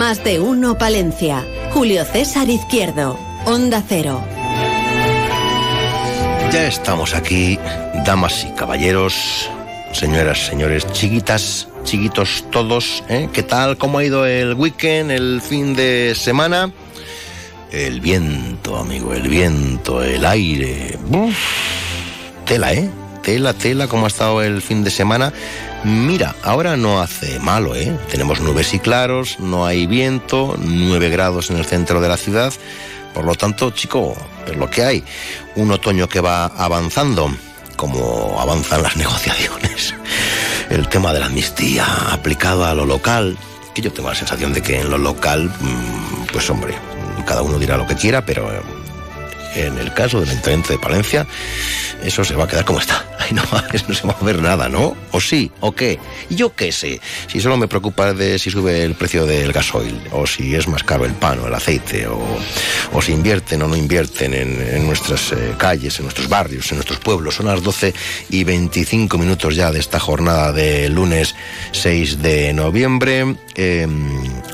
Más de uno Palencia. Julio César Izquierdo. Onda Cero. Ya estamos aquí, damas y caballeros, señoras, señores, chiquitas, chiquitos todos. ¿eh? ¿Qué tal? ¿Cómo ha ido el weekend, el fin de semana? El viento, amigo, el viento, el aire. Uf, tela, ¿eh? Tela, tela, ¿cómo ha estado el fin de semana? Mira, ahora no hace malo, ¿eh? Tenemos nubes y claros, no hay viento, 9 grados en el centro de la ciudad. Por lo tanto, chico, es lo que hay. Un otoño que va avanzando, como avanzan las negociaciones. El tema de la amnistía aplicado a lo local, que yo tengo la sensación de que en lo local, mm, pues hombre, cada uno dirá lo que quiera, pero en el caso del Ayuntamiento de Palencia, eso se va a quedar como está. Ahí no, no se va a ver nada, ¿no? ¿O sí? ¿O qué? Yo qué sé. Si solo me preocupa de si sube el precio del gasoil, o si es más caro el pan o el aceite, o, si invierten o no invierten en, nuestras eh, calles, en nuestros barrios, en nuestros pueblos. Son las 12 y 25 minutos ya de esta jornada de lunes 6 de noviembre. Eh,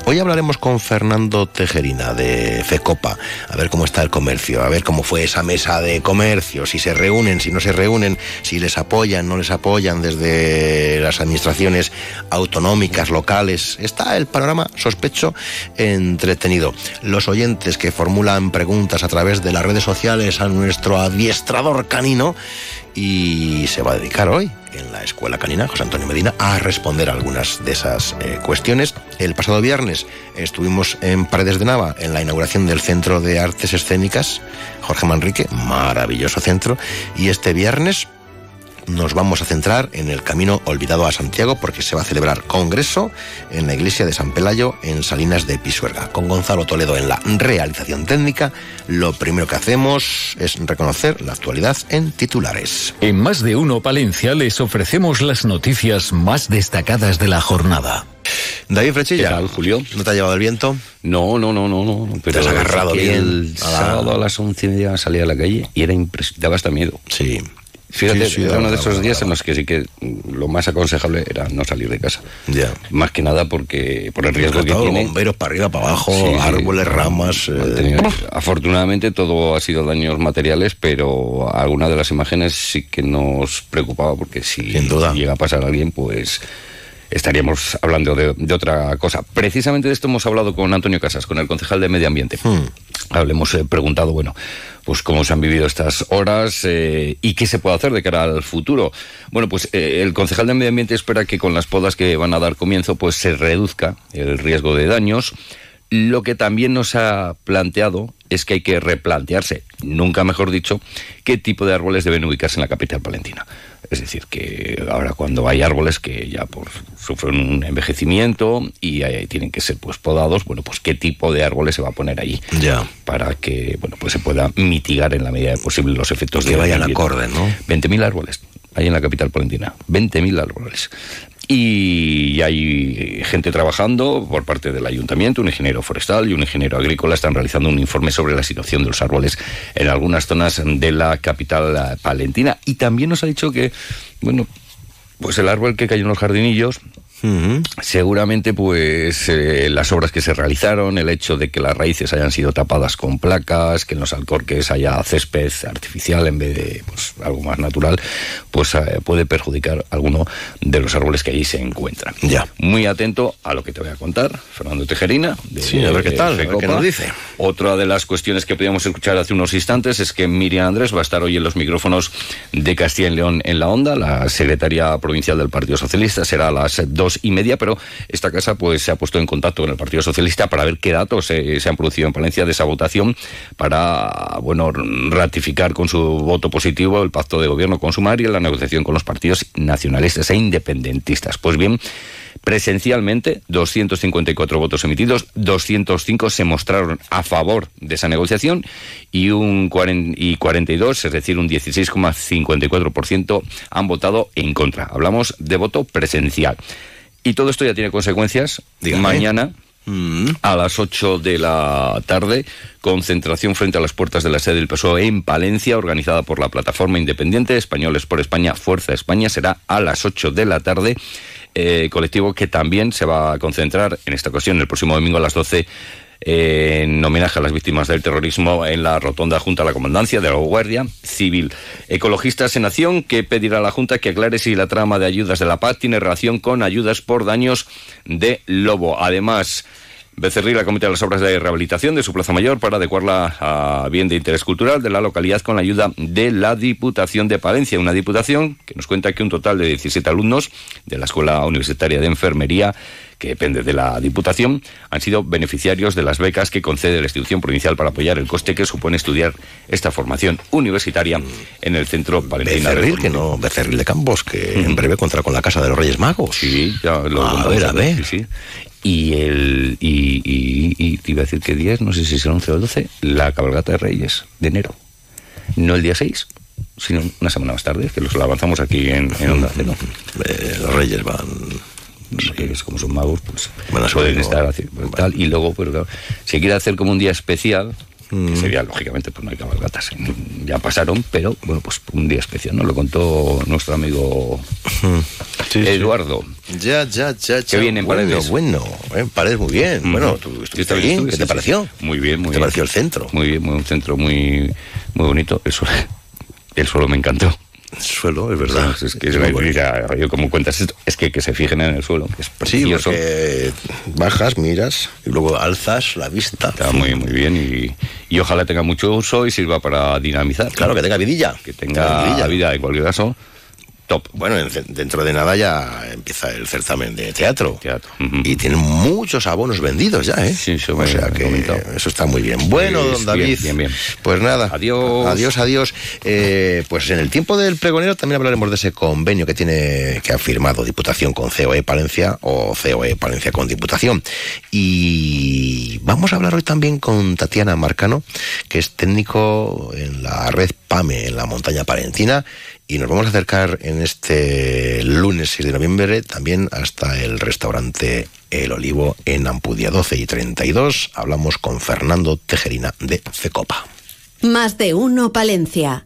hoy hablaremos con Fernando Tejerina de FECOPA, a ver cómo está el comercio, a ver cómo fue esa mesa de comercio, si se reúnen, si no se reúnen, si les apoyan, no les apoyan desde las administraciones autonómicas, locales. Está el panorama, sospecho, entretenido. Los oyentes que formulan preguntas a través de las redes sociales a nuestro adiestrador canino y se va a dedicar hoy en la Escuela Canina, José Antonio Medina, a responder algunas de esas eh, cuestiones. El pasado viernes estuvimos en Paredes de Nava en la inauguración del Centro de Artes Escénicas, Jorge Manrique, maravilloso centro, y este viernes nos vamos a centrar en el camino olvidado a Santiago porque se va a celebrar congreso en la iglesia de San Pelayo en Salinas de Pisuerga. Con Gonzalo Toledo en la realización técnica, lo primero que hacemos es reconocer la actualidad en titulares. En más de uno Palencia les ofrecemos las noticias más destacadas de la jornada. David Frechilla. ¿Qué tal, Julio? ¿No te ha llevado el viento? No, no, no, no, no. Te has agarrado bien El a la- sábado a las once y media salía a la calle y era impresionante, daba hasta miedo. Sí. Fíjate, Sí, sí, era uno de esos días en los que sí que lo más aconsejable era no salir de casa. Ya. Más que nada porque por el riesgo que tiene. bomberos para arriba, para abajo, Sí, árboles, ramas. eh, tenido- afortunadamente todo ha sido daños materiales, pero alguna de las imágenes sí que nos preocupaba porque si Sin duda. llega a pasar a alguien, pues estaríamos hablando de, de otra cosa. Precisamente de esto hemos hablado con Antonio Casas, con el concejal de Medio Ambiente. Le hemos eh, preguntado, bueno, pues cómo se han vivido estas horas eh, y qué se puede hacer de cara al futuro. Bueno, pues eh, el concejal de Medio Ambiente espera que con las podas que van a dar comienzo, pues se reduzca el riesgo de daños. Lo que también nos ha planteado es que hay que replantearse, nunca mejor dicho, qué tipo de árboles deben ubicarse en la capital palentina. Es decir, que ahora cuando hay árboles que ya por, sufren un envejecimiento y eh, tienen que ser pues podados, bueno, pues qué tipo de árboles se va a poner ahí Ya. para que bueno pues se pueda mitigar en la medida de posible los efectos Que de vayan acorde, ¿no? 20.000 árboles hay en la capital palentina 20.000 árboles y hay gente trabajando por parte del ayuntamiento, un ingeniero forestal y un ingeniero agrícola están realizando un informe sobre la situación de los árboles en algunas zonas de la capital eh, palentina. Y también nos ha dicho que, bueno, pues el árbol que cayó en los jardinillos Seguramente, pues eh, las obras que se realizaron, el hecho de que las raíces hayan sido tapadas con placas, que en los alcorques haya césped artificial en vez de pues, algo más natural, pues eh, puede perjudicar alguno de los árboles que allí se encuentran. Ya. Muy atento a lo que te voy a contar, Fernando Tejerina. de- Sí, a ver qué tal, qué nos dice. Otra de las cuestiones que podíamos escuchar hace unos instantes es que Miriam Andrés va a estar hoy en los micrófonos de Castilla y León en la Onda. La secretaria provincial del Partido Socialista será a las y media, pero esta casa pues se ha puesto en contacto con el Partido Socialista para ver qué datos se han producido en Palencia de esa votación para bueno ratificar con su voto positivo el pacto de gobierno con Sumar y la negociación con los partidos nacionalistas e independentistas. Pues bien. presencialmente, 254 votos emitidos, 205 se mostraron a favor de esa negociación y un 40, y 42, es decir, un 16,54% han votado en contra. Hablamos de voto presencial. Y todo esto ya tiene consecuencias. Mañana mm. a las 8 de la tarde, concentración frente a las puertas de la sede del PSOE en Palencia, organizada por la plataforma independiente Españoles por España, Fuerza España, será a las 8 de la tarde. Eh, colectivo que también se va a concentrar en esta ocasión el próximo domingo a las 12 en homenaje a las víctimas del terrorismo en la rotonda junto a la comandancia de la Guardia Civil. Ecologistas en Acción que pedirá a la Junta que aclare si la trama de ayudas de la paz tiene relación con ayudas por daños de lobo. Además, Becerril acomete las obras de rehabilitación de su Plaza Mayor para adecuarla a bien de interés cultural de la localidad con la ayuda de la Diputación de Palencia, una diputación que nos cuenta que un total de 17 alumnos de la Escuela Universitaria de Enfermería que depende de la Diputación, han sido beneficiarios de las becas que concede la institución provincial para apoyar el coste que supone estudiar esta formación universitaria en el centro palentino. Becerril, que no, Becerril de Campos, que en breve contará con la Casa de los Reyes Magos. Sí, ya lo a ver, a ver. Sí, Y el y, y, iba a decir que 10, no sé si es el 11 o el 12, la cabalgata de Reyes de enero. No el día 6, sino una semana más tarde, que los avanzamos aquí en, en Onda Cero. Eh, los Reyes van es como son magos, pues pueden estar así, pues, tal. Y luego, claro, si quiere hacer como un día especial, que mm. sería lógicamente pues no hay cabalgatas ya pasaron pero bueno pues un día especial no lo contó nuestro amigo Eduardo. Ya ya ya que viene en Paredes. bueno eh, Paredes muy bien. Bueno tú estuviste bien ¿qué te pareció? muy bien muy ¿Qué te pareció el centro? muy bien muy, un centro muy muy bonito. El suelo, el suelo me encantó suelo, es verdad. es que es yo como cuentas esto, es que, que se fijen en el suelo, que es precioso. Sí, bajas, miras y luego alzas la vista. Está muy, muy bien y, y, ojalá tenga mucho uso y sirva para dinamizar. Claro, que tenga vidilla. Que tenga vida en cualquier caso top. Bueno, dentro de nada ya empieza el certamen de teatro. Teatro. Y tienen muchos abonos vendidos ya, ¿eh? Sí, eso, o sea que eso está muy bien. Bueno, don David. Bien, bien, Pues nada. Adiós. Adiós, adiós. Eh, pues en el tiempo del pregonero también hablaremos de ese convenio que tiene que ha firmado Diputación con COE Palencia o COE Palencia con Diputación. Y vamos a hablar hoy también con Tatiana Marcano, que es técnico en la red PAME en la montaña palentina y nos vamos a acercar en este lunes 6 de noviembre también hasta el restaurante El Olivo en Ampudia 12 y 32. Hablamos con Fernando Tejerina de Cecopa. Más de uno Palencia.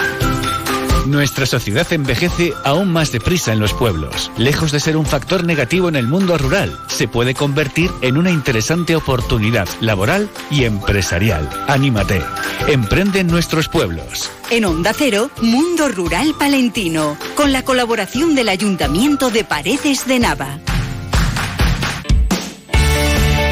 Nuestra sociedad envejece aún más deprisa en los pueblos. Lejos de ser un factor negativo en el mundo rural, se puede convertir en una interesante oportunidad laboral y empresarial. Anímate. Emprende en nuestros pueblos. En Onda Cero, Mundo Rural Palentino, con la colaboración del Ayuntamiento de Paredes de Nava.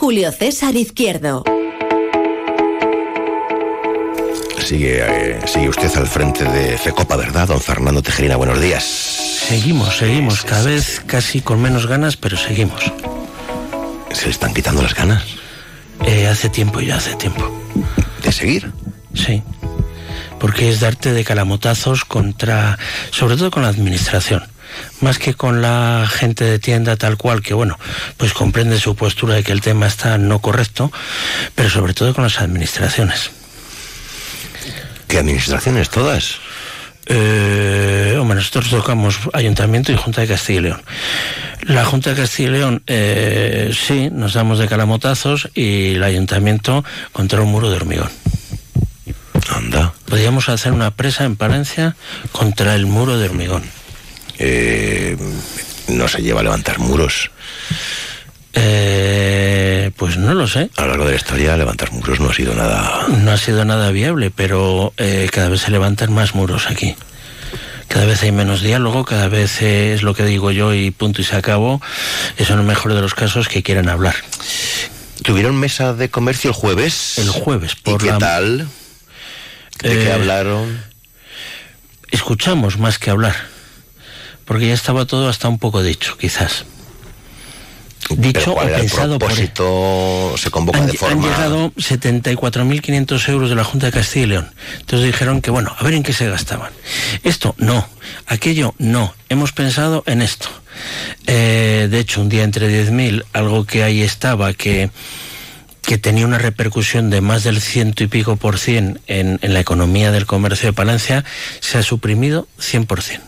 Julio César Izquierdo. Sigue, eh, sigue usted al frente de FECOPA, ¿verdad, don Fernando Tejerina? Buenos días. Seguimos, seguimos, cada vez casi con menos ganas, pero seguimos. ¿Se le están quitando las ganas? Eh, hace tiempo ya, hace tiempo. ¿De seguir? sí. Porque es darte de calamotazos contra, sobre todo con la administración más que con la gente de tienda tal cual, que bueno, pues comprende su postura de que el tema está no correcto, pero sobre todo con las administraciones. ¿Qué administraciones todas? Eh, hombre, nosotros tocamos Ayuntamiento y Junta de Castilla y León. La Junta de Castilla y León, eh, sí, nos damos de calamotazos y el Ayuntamiento contra un muro de hormigón. Anda. Podríamos hacer una presa en Palencia contra el muro de hormigón. Eh, no se lleva a levantar muros. Eh, pues no lo sé. A lo largo de la historia, levantar muros no ha sido nada. No ha sido nada viable, pero eh, cada vez se levantan más muros aquí. Cada vez hay menos diálogo, cada vez es lo que digo yo y punto y se acabó. Eso en el mejor de los casos que quieran hablar. ¿Tuvieron mesa de comercio el jueves? El jueves, por ¿Y qué tal? ¿De qué Eh, hablaron? Escuchamos más que hablar, porque ya estaba todo hasta un poco dicho, quizás. Dicho ¿Pero cuál o pensado por propósito? Se convoca han, de han forma. llegado 74.500 euros de la Junta de Castilla y León. Entonces dijeron que, bueno, a ver en qué se gastaban. Esto, no. Aquello, no. Hemos pensado en esto. Eh, de hecho, un día entre 10.000, algo que ahí estaba, que que tenía una repercusión de más del ciento y pico por cien en, en la economía del comercio de Palencia, se ha suprimido 100%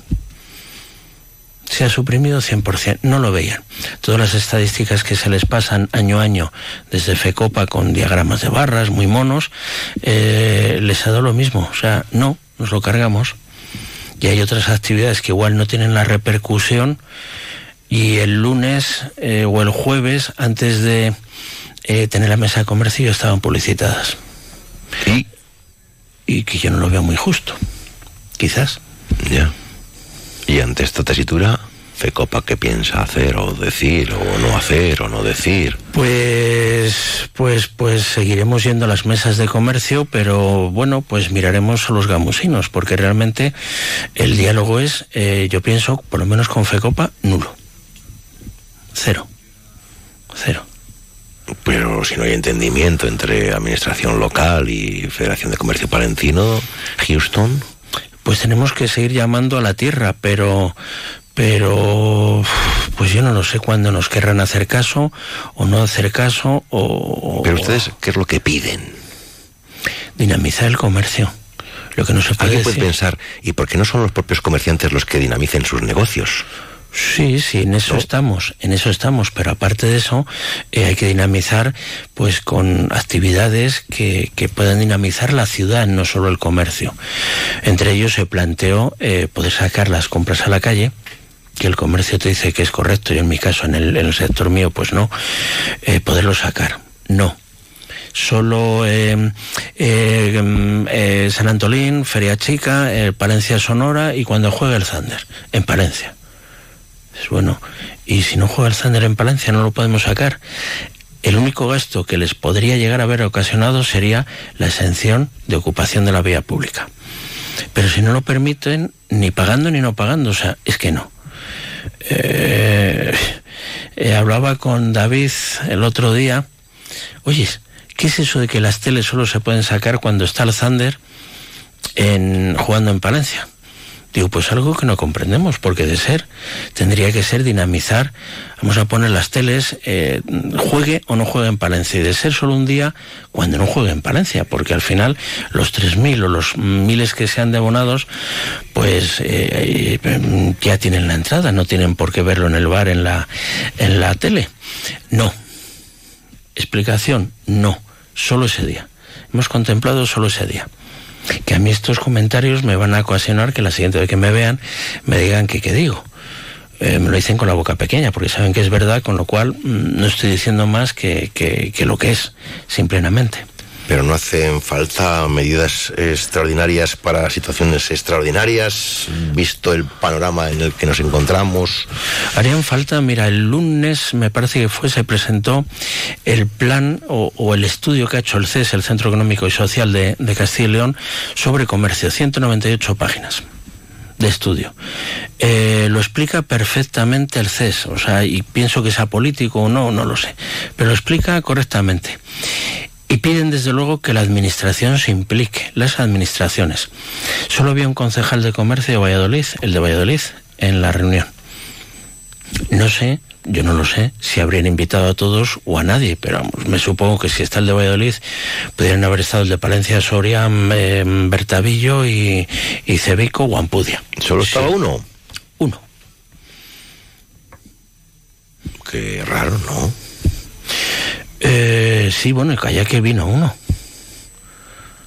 se ha suprimido 100%, no lo veían. Todas las estadísticas que se les pasan año a año desde FECOPA con diagramas de barras muy monos, eh, les ha dado lo mismo, o sea, no, nos lo cargamos. Y hay otras actividades que igual no tienen la repercusión y el lunes eh, o el jueves, antes de eh, tener la mesa de comercio, estaban publicitadas. Y, y que yo no lo veo muy justo, quizás. Ya. Y ante esta tesitura, FECOPA, ¿qué piensa hacer o decir o no hacer o no decir? Pues, pues, pues seguiremos yendo a las mesas de comercio, pero bueno, pues miraremos a los gamusinos, porque realmente el diálogo es, eh, yo pienso, por lo menos con FECOPA, nulo. Cero. Cero. Pero si no hay entendimiento entre Administración Local y Federación de Comercio Palentino, Houston. Pues tenemos que seguir llamando a la tierra, pero pero pues yo no lo sé cuándo nos querrán hacer caso o no hacer caso o Pero ustedes, ¿qué es lo que piden? dinamizar el comercio. Lo que no se puede Alguien puede pensar, ¿y por qué no son los propios comerciantes los que dinamicen sus negocios? Sí, sí, en eso estamos, en eso estamos, pero aparte de eso eh, hay que dinamizar pues con actividades que, que puedan dinamizar la ciudad, no solo el comercio. Entre ellos se planteó eh, poder sacar las compras a la calle, que el comercio te dice que es correcto y en mi caso en el, en el sector mío pues no, eh, poderlo sacar. No, solo eh, eh, mm, eh, San Antolín, Feria Chica, Palencia Sonora y cuando juegue el Thunder, en Palencia. Es bueno, y si no juega el Thunder en Palencia no lo podemos sacar. El único gasto que les podría llegar a haber ocasionado sería la exención de ocupación de la vía pública. Pero si no lo permiten, ni pagando ni no pagando, o sea, es que no. Eh, eh, hablaba con David el otro día. Oye, ¿qué es eso de que las teles solo se pueden sacar cuando está el Thunder jugando en Palencia? Digo, pues algo que no comprendemos, porque de ser, tendría que ser dinamizar, vamos a poner las teles, eh, juegue o no juegue en Palencia, y de ser solo un día cuando no juegue en Palencia, porque al final los 3.000 o los miles que sean de abonados, pues eh, eh, ya tienen la entrada, no tienen por qué verlo en el bar, en la, en la tele. No. Explicación, no, solo ese día. Hemos contemplado solo ese día que a mí estos comentarios me van a ocasionar que la siguiente vez que me vean me digan que qué digo. Eh, me lo dicen con la boca pequeña, porque saben que es verdad, con lo cual mm, no estoy diciendo más que, que- que lo que es, simplemente. Pero no hacen falta medidas extraordinarias para situaciones extraordinarias, visto el panorama en el que nos encontramos. Harían falta, mira, el lunes me parece que fue, se presentó el plan o, el estudio que ha hecho el CES, el Centro Económico y Social de, de Castilla y León, sobre comercio, 198 páginas de estudio. Eh, lo explica perfectamente el CES, o sea, y pienso que sea político o no, no lo sé, pero lo explica correctamente. Y piden desde luego que la administración se implique, las administraciones. Solo había un concejal de comercio de Valladolid, el de Valladolid, en la reunión. No sé, yo no lo sé, si habrían invitado a todos o a nadie, pero me supongo que si está el de Valladolid, pudieran haber estado el de Palencia, Soria, eh, Bertavillo y, y Cebico o Ampudia. ¿Solo estaba uno? Uno. Qué raro, ¿no? Eh, sí, bueno, calla que vino uno.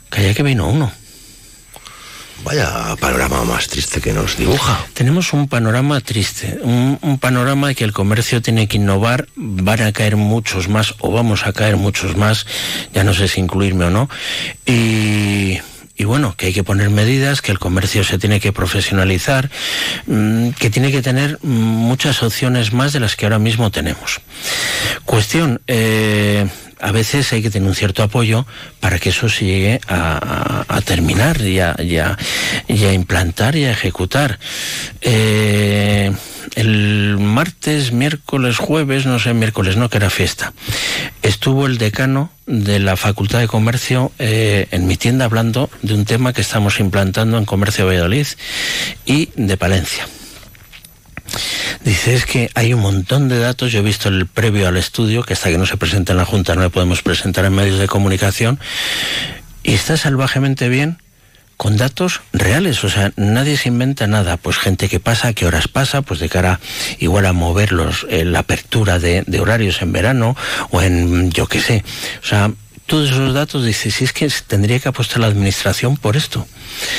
Calla que vino uno. Vaya panorama más triste que nos dibuja. Tenemos un panorama triste, un, un, panorama que el comercio tiene que innovar, van a caer muchos más o vamos a caer muchos más, ya no sé si incluirme o no, y, y bueno, que hay que poner medidas, que el comercio se tiene que profesionalizar, mmm, que tiene que tener muchas opciones más de las que ahora mismo tenemos. Cuestión, eh, a veces hay que tener un cierto apoyo para que eso se llegue a, terminar y a, implantar y a ejecutar. Eh, el martes, miércoles, jueves, no sé, miércoles no, que era fiesta, estuvo el decano de la Facultad de Comercio eh, en mi tienda hablando de un tema que estamos implantando en Comercio Valladolid y de Palencia. Dice, es que hay un montón de datos, yo he visto el previo al estudio, que hasta que no se presenta en la Junta no le podemos presentar en medios de comunicación, y está salvajemente bien con datos reales, o sea, nadie se inventa nada, pues gente que pasa, qué horas pasa, pues de cara igual a mover los, eh, la apertura de, de horarios en verano o en, yo qué sé, o sea, todos esos datos, dice, si es que tendría que apostar la administración por esto.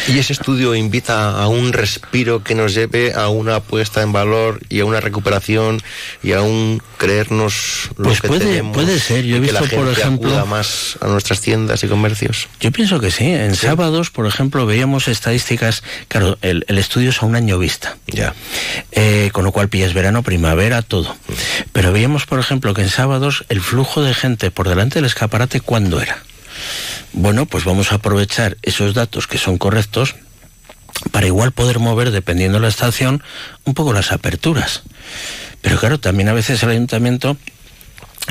Y ese estudio invita a un respiro que nos lleve a una puesta en valor y a una recuperación y a un creernos lo pues que puede, tenemos. Puede ser, yo he visto, que la por ejemplo. más a nuestras tiendas y comercios. Yo pienso que sí. En sí. sábados, por ejemplo, veíamos estadísticas. Claro, el, el estudio es a un año vista. Ya. Eh, con lo cual pillas verano, primavera, todo. Pero veíamos, por ejemplo, que en sábados el flujo de gente por delante del escaparate, ¿cuándo era? Bueno, pues vamos a aprovechar esos datos que son correctos para igual poder mover, dependiendo de la estación, un poco las aperturas. Pero claro, también a veces el ayuntamiento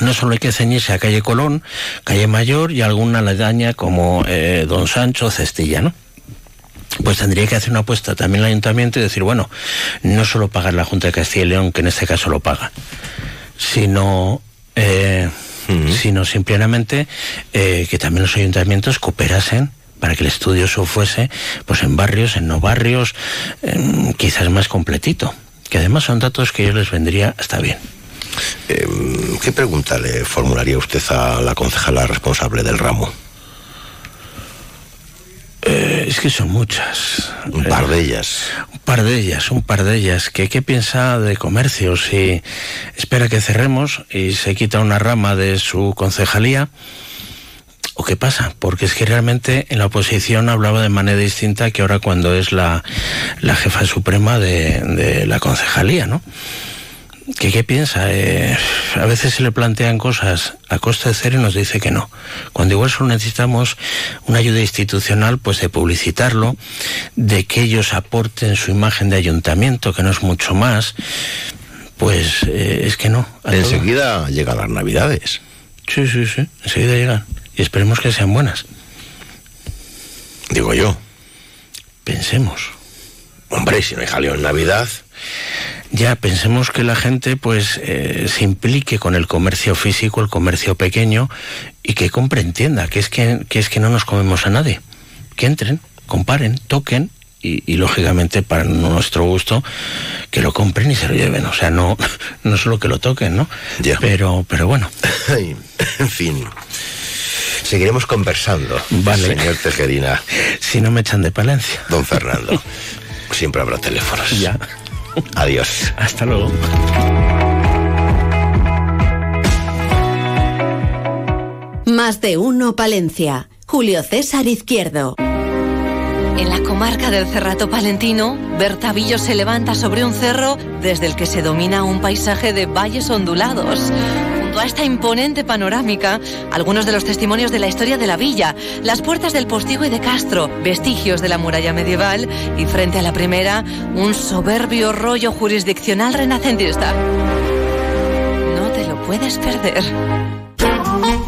no solo hay que ceñirse a calle Colón, calle Mayor y alguna aledaña como eh, Don Sancho, Cestilla, ¿no? Pues tendría que hacer una apuesta también el ayuntamiento y decir, bueno, no solo pagar la Junta de Castilla y León, que en este caso lo paga, sino... Eh, Uh -huh. sino simplemente eh, que también los ayuntamientos cooperasen para que el estudio se fuese pues en barrios, en no barrios, eh, quizás más completito. Que además son datos que yo les vendría hasta bien. Eh, ¿Qué pregunta le formularía usted a la concejala responsable del ramo? Es que son muchas. Un par de ellas. Un par de ellas, un par de ellas. ¿Qué, qué piensa de comercio? Si espera que cerremos y se quita una rama de su concejalía. ¿O qué pasa? Porque es que realmente en la oposición hablaba de manera distinta que ahora cuando es la, la jefa suprema de, de la concejalía, ¿no? ¿Qué, qué piensa? Eh, a veces se le plantean cosas a costa de cero y nos dice que no. Cuando igual solo necesitamos una ayuda institucional, pues de publicitarlo, de que ellos aporten su imagen de ayuntamiento, que no es mucho más, pues eh, es que no. Enseguida todo. llegan las navidades. Sí, sí, sí, enseguida llegan. Y esperemos que sean buenas. Digo yo. Pensemos. Hombre, si no hay jaleo en Navidad ya pensemos que la gente pues eh, se implique con el comercio físico, el comercio pequeño y que compre, entienda que es que, que es que no nos comemos a nadie. Que entren, comparen, toquen y, y, lógicamente para nuestro gusto que lo compren y se lo lleven. O sea, no, no solo que lo toquen, ¿no? Ya. Pero, pero bueno. en fin. Seguiremos conversando, vale. señor Tejerina. Si no me echan de Palencia. Don Fernando. Siempre habrá teléfonos. Ya. Adiós. Hasta luego. Más de uno Palencia. Julio César Izquierdo. En la comarca del Cerrato Palentino, Bertavillo se levanta sobre un cerro desde el que se domina un paisaje de valles ondulados. A esta imponente panorámica, algunos de los testimonios de la historia de la villa, las puertas del postigo y de Castro, vestigios de la muralla medieval y frente a la primera, un soberbio rollo jurisdiccional renacentista. No te lo puedes perder.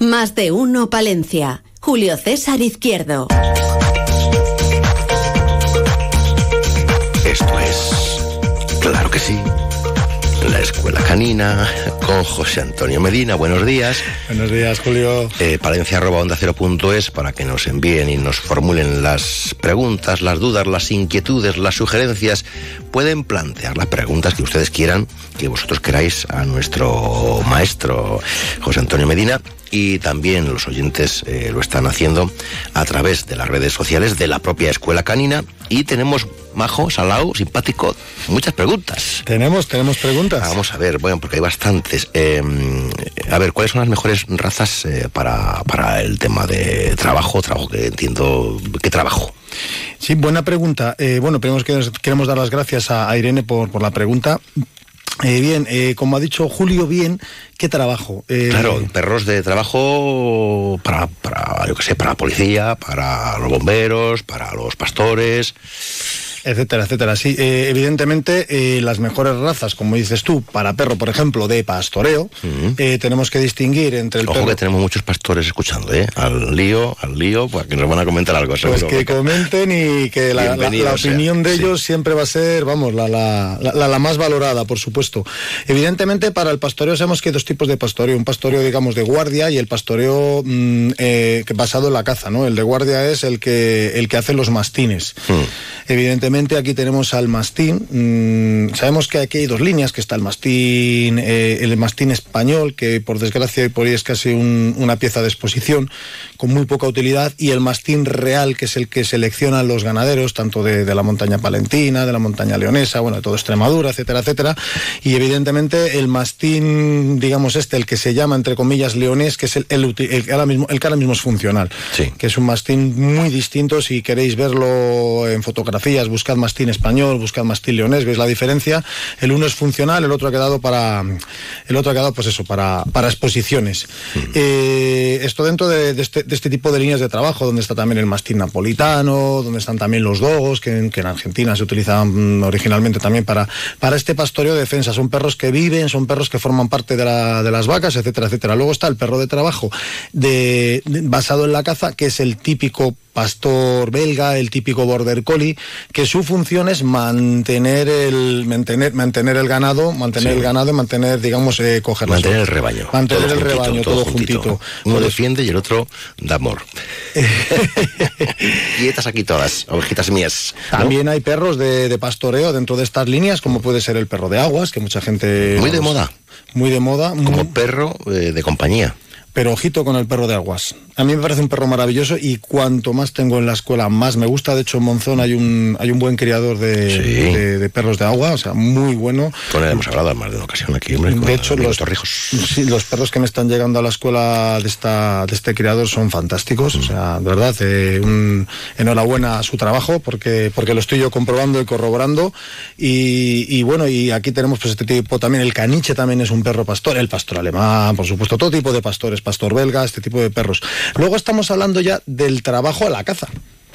Más de uno Palencia. Julio César Izquierdo. Esto es, claro que sí, la Escuela Canina con José Antonio Medina. Buenos días. Buenos días, Julio. Eh, Palencia arroba onda cero punto es para que nos envíen y nos formulen las preguntas, las dudas, las inquietudes, las sugerencias. Pueden plantear las preguntas que ustedes quieran, que vosotros queráis a nuestro maestro José Antonio Medina y también los oyentes eh, lo están haciendo a través de las redes sociales de la propia Escuela Canina y tenemos majo, salao, simpático, muchas preguntas. Tenemos, tenemos preguntas. Vamos a ver, bueno, porque hay bastantes. Eh, a ver, ¿cuáles son las mejores razas eh, para, para el tema de trabajo? Trabajo que entiendo, ¿qué trabajo? Sí, buena pregunta. Eh, bueno, primero que queremos dar las gracias a, a Irene por, por la pregunta. Eh, bien, eh, como ha dicho Julio, bien, ¿qué trabajo? Eh, Claro, perros de trabajo para, para, yo qué sé, para la policía, para los bomberos, para los pastores. Etcétera, etcétera. Sí, eh, evidentemente eh, las mejores razas, como dices tú, para perro, por ejemplo, de pastoreo, eh, tenemos que distinguir entre el Ojo perro. que tenemos muchos pastores escuchando, ¿eh? Al lío, al lío, pues que nos van a comentar algo, Pues que comenten y que la, sea, opinión de sí. ellos siempre va a ser, vamos, la, la, más valorada, por supuesto. Evidentemente, para el pastoreo sabemos que hay dos tipos de pastoreo. Un pastoreo, digamos, de guardia y el pastoreo mm, que basado en la caza, ¿no? El de guardia es el que, el que hace los mastines. Evidentemente, aquí tenemos al mastín. mm, sabemos que aquí hay dos líneas, que está el mastín, eh, el mastín español, que por desgracia hoy por hoy es casi un- una pieza de exposición con muy poca utilidad, y el mastín real, que es el que seleccionan los ganaderos, tanto de, de la montaña palentina, de la montaña leonesa, bueno, de todo Extremadura, etcétera, etcétera. Y evidentemente el mastín, digamos este, el que se llama entre comillas leonés, que es el, el, el que ahora mismo, el que ahora mismo es funcional, que es un mastín muy distinto. Si queréis verlo en fotografías, buscad mastín español, buscad mastín leonés, veis la diferencia. El uno es funcional, el otro ha quedado para, el otro ha quedado pues eso, para, para exposiciones. Eh, esto dentro de, de este, de este tipo de líneas de trabajo, donde está también el mastín napolitano, donde están también los dogos, que, en- que en Argentina se utilizaban mm, originalmente también para, para este pastoreo de defensa. Son perros que viven, son perros que forman parte de, la- de las vacas, etcétera, etcétera. Luego está el perro de trabajo de, de- basado en la caza, que es el típico pastor belga, el típico border collie, que su función es mantener el mantener mantener el ganado, mantener Sí. el ganado y mantener, digamos, eh, coger Mantener el rebaño. Mantener todo el juntito, rebaño, todo, juntito. Uno Por eso- defiende y el otro da amor. Quietas aquí todas, ovejitas mías. ¿no? También hay perros de, de pastoreo dentro de estas líneas, como puede ser el perro de aguas, que mucha gente... Muy de moda. Muy de moda. Como muy- perro eh, de compañía. Pero ojito con el perro de aguas. A mí me parece un perro maravilloso y cuanto más tengo en la escuela, más me gusta. De hecho, en Monzón hay un, hay un buen criador de, Sí. de- de perros de agua, o sea, muy bueno. Con él hemos hablado más de una ocasión aquí, hombre. De hecho, los, torrijos. sí, los perros que me están llegando a la escuela de, esta, de este criador son fantásticos. O sea, de verdad, eh, un- enhorabuena a su trabajo porque, porque lo estoy yo comprobando y corroborando. Y, y bueno, y aquí tenemos pues este tipo también. El caniche también es un perro pastor, el pastor alemán, por supuesto, todo tipo de pastores, pastor belga, este tipo de perros. Luego estamos hablando ya del trabajo a la caza.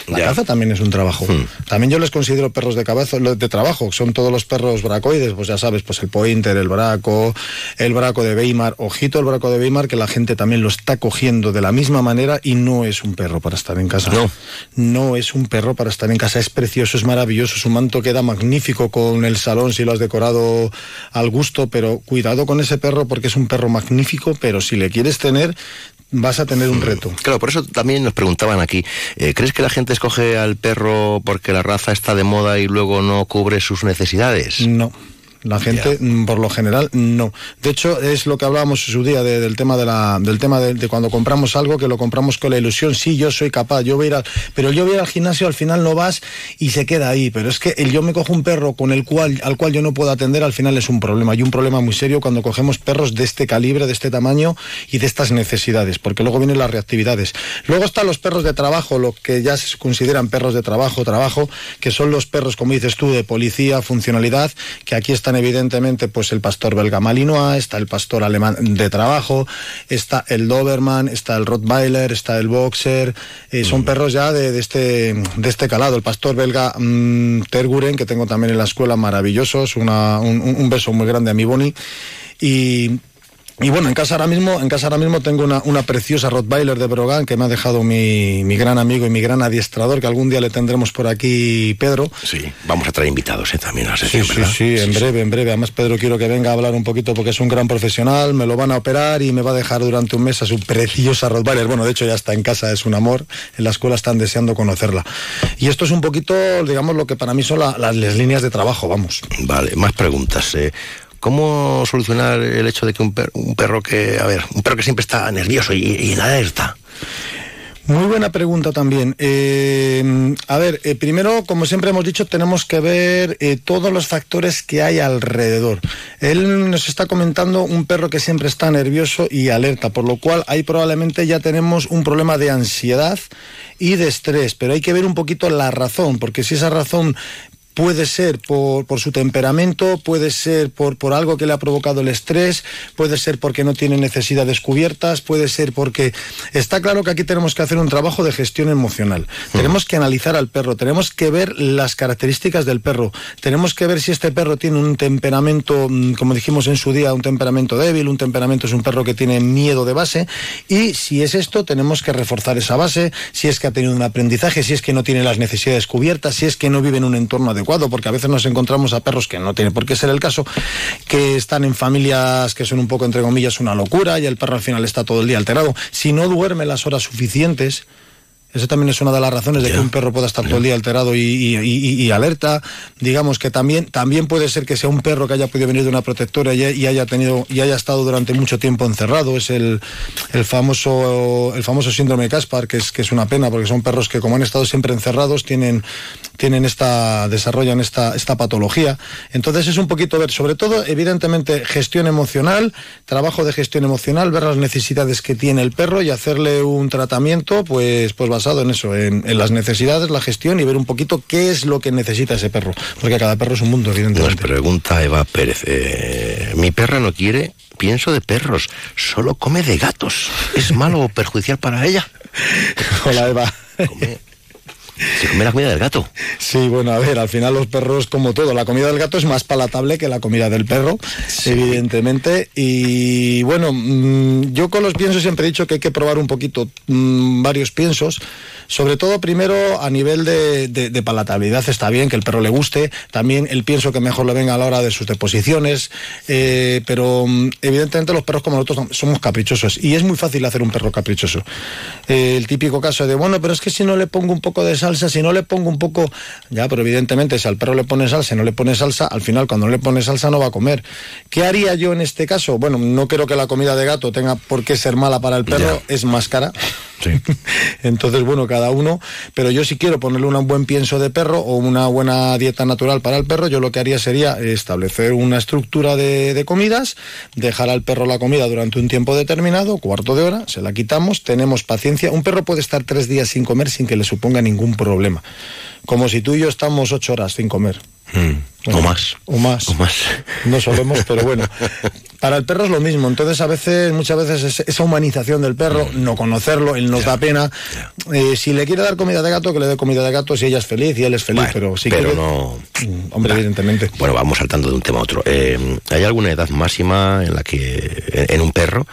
La Ya. caza también es un trabajo. También yo les considero perros de cabazo, de trabajo. Son todos los perros bracoides, pues ya sabes, pues el pointer, el braco, el braco de Weimar. Ojito el braco de Weimar, que la gente también lo está cogiendo de la misma manera y no es un perro para estar en casa. No. No es un perro para estar en casa. Es precioso, es maravilloso. Su manto queda magnífico con el salón si lo has decorado al gusto, pero cuidado con ese perro porque es un perro magnífico, pero si le quieres tener, vas a tener un reto. Claro, por eso también nos preguntaban aquí, eh, ¿crees que la gente escoge al perro porque la raza está de moda y luego no cubre sus necesidades? No. La gente, mm, por lo general, no. De hecho, es lo que hablábamos en su día del tema de la, del tema de, cuando compramos algo, que lo compramos con la ilusión. Sí, yo soy capaz, yo voy a ir al, pero yo voy a ir al gimnasio, al final no vas y se queda ahí. Pero es que el yo me cojo un perro con el cual, al cual yo no puedo atender, al final es un problema. Y un problema muy serio cuando cogemos perros de este calibre, de este tamaño y de estas necesidades, porque luego vienen las reactividades. Luego están los perros de trabajo, lo que ya se consideran perros de trabajo, trabajo, que son los perros, como dices tú, de policía, funcionalidad, que aquí están evidentemente pues el pastor belga malinois, está el pastor alemán de trabajo, está el Doberman, está el Rottweiler, está el Boxer, eh, son perros ya de, este, de este calado. El pastor belga mm, Terguren, que tengo también en la escuela, maravillosos, una, un, un, beso muy grande a mi Boni. Y y bueno, en casa ahora mismo, en casa ahora mismo tengo una, una preciosa Rottweiler de Brogan que me ha dejado mi, mi, gran amigo y mi gran adiestrador, que algún día le tendremos por aquí, Pedro. Sí, vamos a traer invitados ¿eh? también a la sesión, Sí, sí, sí, en breve, en breve. Además, Pedro quiero que venga a hablar un poquito porque es un gran profesional, me lo van a operar y me va a dejar durante un mes a su preciosa Rottweiler. Bueno, de hecho ya está en casa, es un amor. En la escuela están deseando conocerla. Y esto es un poquito, digamos, lo que para mí son las, las líneas de trabajo, vamos. Vale, más preguntas. Eh. ¿Cómo solucionar el hecho de que un, perro que, a ver, un perro que siempre está nervioso y, en alerta? Muy buena pregunta también. Eh, a ver, eh, primero, como siempre hemos dicho, tenemos que ver eh, todos los factores que hay alrededor. Él nos está comentando un perro que siempre está nervioso y alerta, por lo cual ahí probablemente ya tenemos un problema de ansiedad y de estrés, pero hay que ver un poquito la razón, porque si esa razón puede ser por, por, su temperamento, puede ser por, por algo que le ha provocado el estrés, puede ser porque no tiene necesidades cubiertas, puede ser porque... Está claro que aquí tenemos que hacer un trabajo de gestión emocional. Tenemos que analizar al perro, tenemos que ver las características del perro, tenemos que ver si este perro tiene un temperamento, mm, como dijimos en su día, un temperamento débil, un temperamento es un perro que tiene miedo de base, y si es esto, tenemos que reforzar esa base, si es que ha tenido un aprendizaje, si es que no tiene las necesidades cubiertas, si es que no vive en un entorno adecuado porque a veces nos encontramos a perros que no tiene por qué ser el caso, que están en familias que son un poco, entre comillas, una locura y el perro al final está todo el día alterado. Si no duerme las horas suficientes, eso también es una de las razones de que un perro pueda estar todo el día alterado y, alerta. Digamos que también, también puede ser que sea un perro que haya podido venir de una protectora y, haya tenido y haya estado durante mucho tiempo encerrado. Es el, el famoso el famoso síndrome de Caspar, que es, que es una pena, porque son perros que como han estado siempre encerrados, tienen, tienen esta, desarrollan esta, esta patología. Entonces es un poquito ver, sobre todo, evidentemente, gestión emocional, trabajo de gestión emocional, ver las necesidades que tiene el perro y hacerle un tratamiento, pues, pues basado en eso, en, las necesidades, la gestión y ver un poquito qué es lo que necesita ese perro. Porque cada perro es un mundo, evidentemente. Nos pregunta Eva Pérez. Eh, mi perra no quiere pienso de perros, solo come de gatos. ¿Es malo o perjudicial para ella? Hola Eva. Se come la comida del gato. Sí, bueno, a ver, al final los perros, como todo, la comida del gato es más palatable que la comida del perro, evidentemente. Y bueno, mm, yo con los piensos siempre he dicho que hay que probar un poquito mm, varios piensos. Sobre todo, primero, a nivel de, palatabilidad está bien, que el perro le guste. También el pienso que mejor le venga a la hora de sus deposiciones. Eh, pero mm, evidentemente los perros como nosotros somos caprichosos. Y es muy fácil hacer un perro caprichoso. Eh, el típico caso de, bueno, pero es que si no le pongo un poco de sal salsa, si no le pongo un poco, ya, pero evidentemente si al perro le pone salsa y no le pone salsa, al final cuando no le pone salsa no va a comer. ¿Qué haría yo en este caso? Bueno, no creo que la comida de gato tenga por qué ser mala para el perro, es más cara. Entonces, bueno, cada uno, pero yo si quiero ponerle un buen pienso de perro o una buena dieta natural para el perro, yo lo que haría sería establecer una estructura de, de comidas, dejar al perro la comida durante un tiempo determinado, cuarto de hora, se la quitamos, tenemos paciencia. Un perro puede estar tres días sin comer sin que le suponga ningún problema. Como si tú y yo estamos ocho horas sin comer. Mm. o más. O más. O más. No solemos, pero bueno. Para el perro es lo mismo. Entonces, a veces, muchas veces, esa humanización del perro, mm. no conocerlo, él nos da pena. Eh, si le quiere dar comida de gato, que le dé comida de gato, si ella es feliz y él es feliz, pero sí pero no. Mm, hombre, evidentemente. Bueno, vamos saltando de un tema a otro. Eh, ¿Hay alguna edad máxima en la que, en un perro,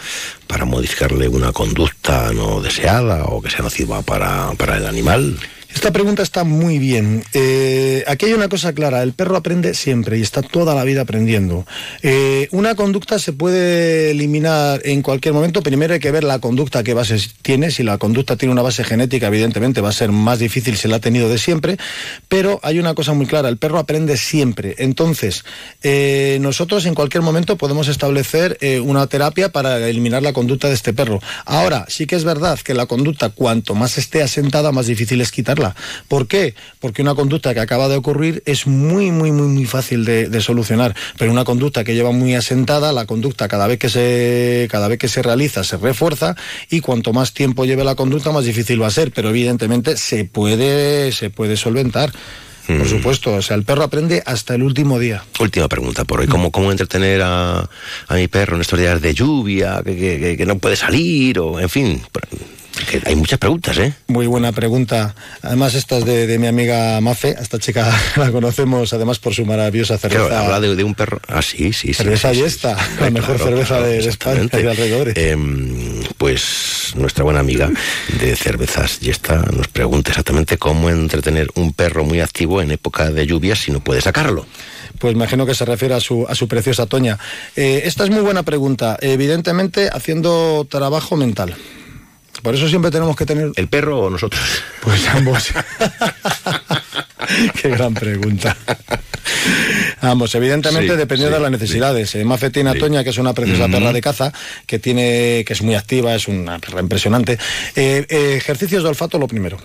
para modificarle una conducta no deseada o que sea nociva para, para el animal? Esta pregunta está muy bien. Eh, aquí hay una cosa clara, el perro aprende siempre y está toda la vida aprendiendo. Eh, una conducta se puede eliminar en cualquier momento. Primero hay que ver la conducta que base tiene. Si la conducta tiene una base genética, evidentemente va a ser más difícil si la ha tenido de siempre. Pero hay una cosa muy clara, el perro aprende siempre. Entonces, eh, nosotros en cualquier momento podemos establecer una terapia para eliminar la conducta de este perro. Ahora, sí que es verdad que la conducta, cuanto más esté asentada, más difícil es quitarla. ¿Por qué? Porque una conducta que acaba de ocurrir es muy, muy, muy, muy fácil de, solucionar. Pero una conducta que lleva muy asentada, la conducta cada vez que se, cada vez que se realiza se refuerza y cuanto más tiempo lleve la conducta, más difícil va a ser. Pero evidentemente se puede, se puede solventar. Por mm. supuesto, o sea, el perro aprende hasta el último día. Última pregunta por hoy. ¿Cómo, cómo entretener a, mi perro en estos días de lluvia, que, que no puede salir, o en fin? Hay muchas preguntas, ¿eh? Muy buena pregunta. Además, esta es de, mi amiga Mafe. esta chica la conocemos además por su maravillosa cerveza. Claro, habla de, un perro. Ah, sí, sí, sí. Cerveza y esta, la mejor cerveza de, España y de alrededores. Em, pues nuestra buena amiga de cervezas y esta nos pregunta exactamente cómo entretener un perro muy activo en época de lluvias si no puede sacarlo pues imagino que se refiere a su, a su preciosa Toña. Eh, esta es muy buena pregunta. Evidentemente, haciendo trabajo mental. Por eso siempre tenemos que tener... ¿El perro o nosotros? Pues ambos. Qué gran pregunta. Ambos, evidentemente dependiendo de las necesidades. Sí, Mafe tiene a Toña, que es una preciosa perra de caza, que tiene, que es muy activa, es una perra impresionante. Eh, eh, ejercicios de olfato, lo primero.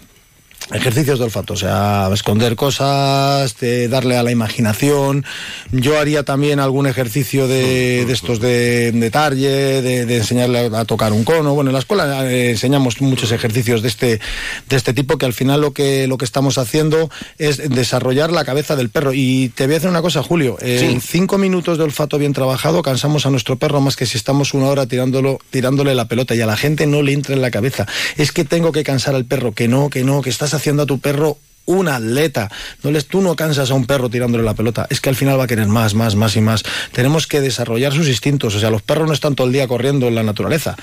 Ejercicios de olfato, o sea, esconder cosas, darle a la imaginación. Yo haría también algún ejercicio de, estos de, de de, enseñarle a, tocar un cono. Bueno, en la escuela eh, enseñamos muchos ejercicios de este, de este tipo que al final lo que, lo que estamos haciendo es desarrollar la cabeza del perro. Y te voy a decir una cosa, Julio. En cinco minutos de olfato bien trabajado cansamos a nuestro perro más que si estamos una hora tirándolo, tirándole la pelota y a la gente no le entra en la cabeza. Es que tengo que cansar al perro, que no, que no, que estás haciendo a tu perro un atleta. No les, tú no cansas a un perro tirándole la pelota. Es que al final va a querer más, más, más y más. Tenemos que desarrollar sus instintos. O sea, los perros no están todo el día corriendo en la naturaleza.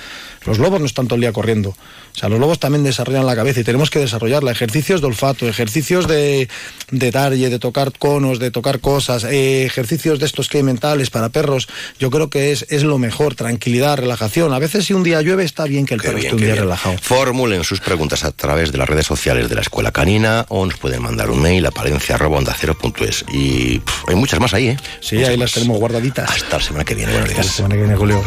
Los lobos no están todo el día corriendo. O sea, los lobos también desarrollan la cabeza y tenemos que desarrollarla. Ejercicios de olfato, ejercicios de, de de tocar conos, de tocar cosas, eh, ejercicios de estos que hay mentales para perros. Yo creo que es, es lo mejor. Tranquilidad, relajación. A veces si un día llueve está bien que el perro esté un día relajado. Formulen sus preguntas a través de las redes sociales de la Escuela Canina o nos pueden mandar un mail a palencia.onda0.es. Y hay muchas más ahí, ¿eh? Sí, ahí las tenemos guardaditas. Hasta la semana que viene. Buenos días. Hasta la semana que viene, Julio.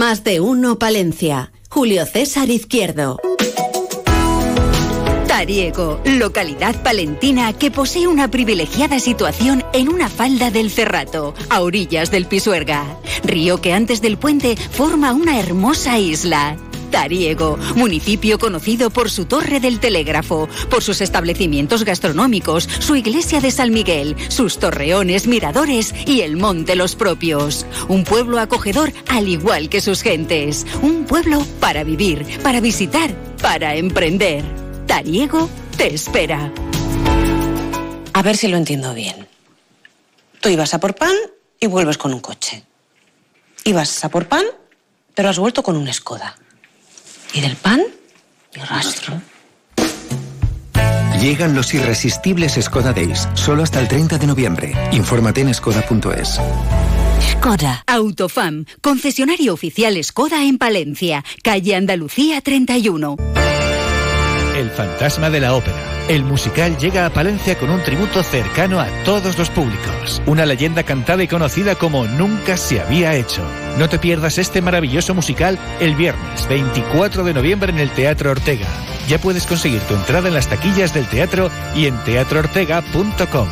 Más de uno Palencia. Julio César Izquierdo. Tariego, localidad palentina que posee una privilegiada situación en una falda del Cerrato, a orillas del Pisuerga, río que antes del puente forma una hermosa isla. Tariego, municipio conocido por su torre del telégrafo, por sus establecimientos gastronómicos, su iglesia de San Miguel, sus torreones, miradores y el monte Los Propios. Un pueblo acogedor al igual que sus gentes. Un pueblo para vivir, para visitar, para emprender. Tariego te espera. A ver si lo entiendo bien. Tú ibas a por pan y vuelves con un coche. Ibas a por pan, pero has vuelto con una escoda. Y del pan, y rastro. Llegan los irresistibles Skoda Days, solo hasta el 30 de noviembre. Infórmate en skoda.es. Skoda. Autofam, concesionario oficial Skoda en Palencia, calle Andalucía 31. El fantasma de la ópera. El musical llega a Palencia con un tributo cercano a todos los públicos. Una leyenda cantada y conocida como nunca se había hecho. No te pierdas este maravilloso musical el viernes 24 de noviembre en el Teatro Ortega. Ya puedes conseguir tu entrada en las taquillas del teatro y en teatroortega.com.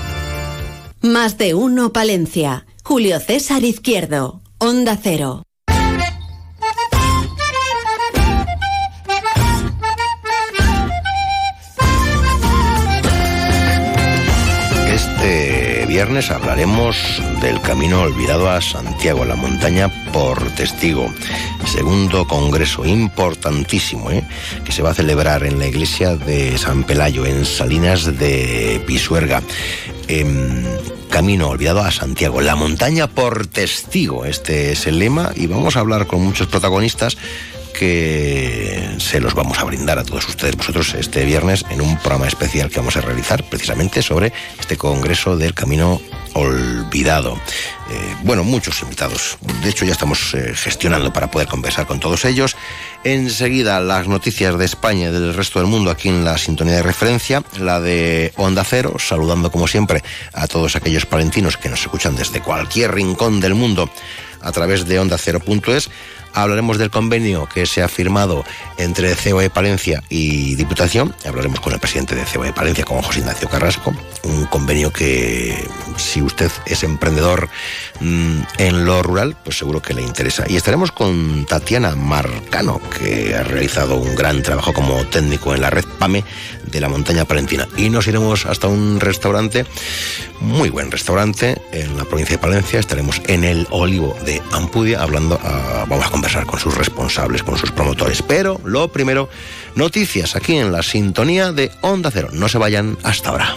Más de uno Palencia. Julio César Izquierdo. Onda Cero. Viernes hablaremos del camino olvidado a Santiago, la montaña por testigo. Segundo congreso importantísimo ¿eh? que se va a celebrar en la iglesia de San Pelayo, en Salinas de Pisuerga. Em, camino olvidado a Santiago. La montaña por testigo, este es el lema y vamos a hablar con muchos protagonistas que se los vamos a brindar a todos ustedes, vosotros, este viernes en un programa especial que vamos a realizar precisamente sobre este Congreso del Camino Olvidado. Eh, bueno, muchos invitados. De hecho, ya estamos eh, gestionando para poder conversar con todos ellos. Enseguida, las noticias de España y del resto del mundo aquí en la sintonía de referencia, la de Onda Cero, saludando como siempre a todos aquellos palentinos que nos escuchan desde cualquier rincón del mundo a través de onda cero.es hablaremos del convenio que se ha firmado entre COE Palencia y Diputación. Hablaremos con el presidente de COE Palencia, con José Ignacio Carrasco. Un convenio que, si usted es emprendedor mm, en lo rural, pues seguro que le interesa. Y estaremos con Tatiana Marcano, que ha realizado un gran trabajo como técnico en la red PAME de la montaña palentina. Y nos iremos hasta un restaurante, muy buen restaurante, en la provincia de Palencia. Estaremos en el Olivo de Ampudia, hablando, ah, vamos a conversar con sus responsables, con sus promotores. Pero lo primero, noticias aquí en la sintonía de Onda Cero. No se vayan hasta ahora.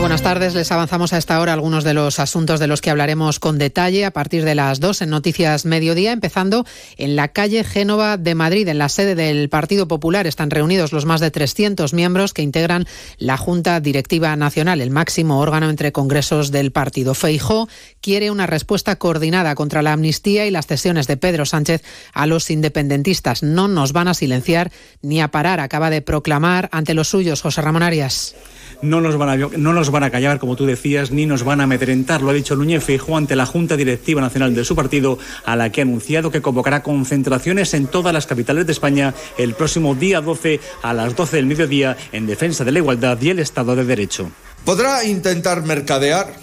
Buenas tardes. Les avanzamos a esta hora algunos de los asuntos de los que hablaremos con detalle a partir de las dos en Noticias Mediodía, empezando en la calle Génova de Madrid, en la sede del Partido Popular. Están reunidos los más de 300 miembros que integran la Junta Directiva Nacional, el máximo órgano entre congresos del partido. Feijó quiere una respuesta coordinada contra la amnistía y las cesiones de Pedro Sánchez a los independentistas. No nos van a silenciar ni a parar, acaba de proclamar ante los suyos José Ramón Arias no nos, van a, no nos van a callar, como tú decías, ni nos van a amedrentar. Lo ha dicho Núñez Feijóo ante la Junta Directiva Nacional de su partido, a la que ha anunciado que convocará concentraciones en todas las capitales de España el próximo día 12 a las 12 del mediodía en defensa de la igualdad y el Estado de Derecho. Podrá intentar mercadear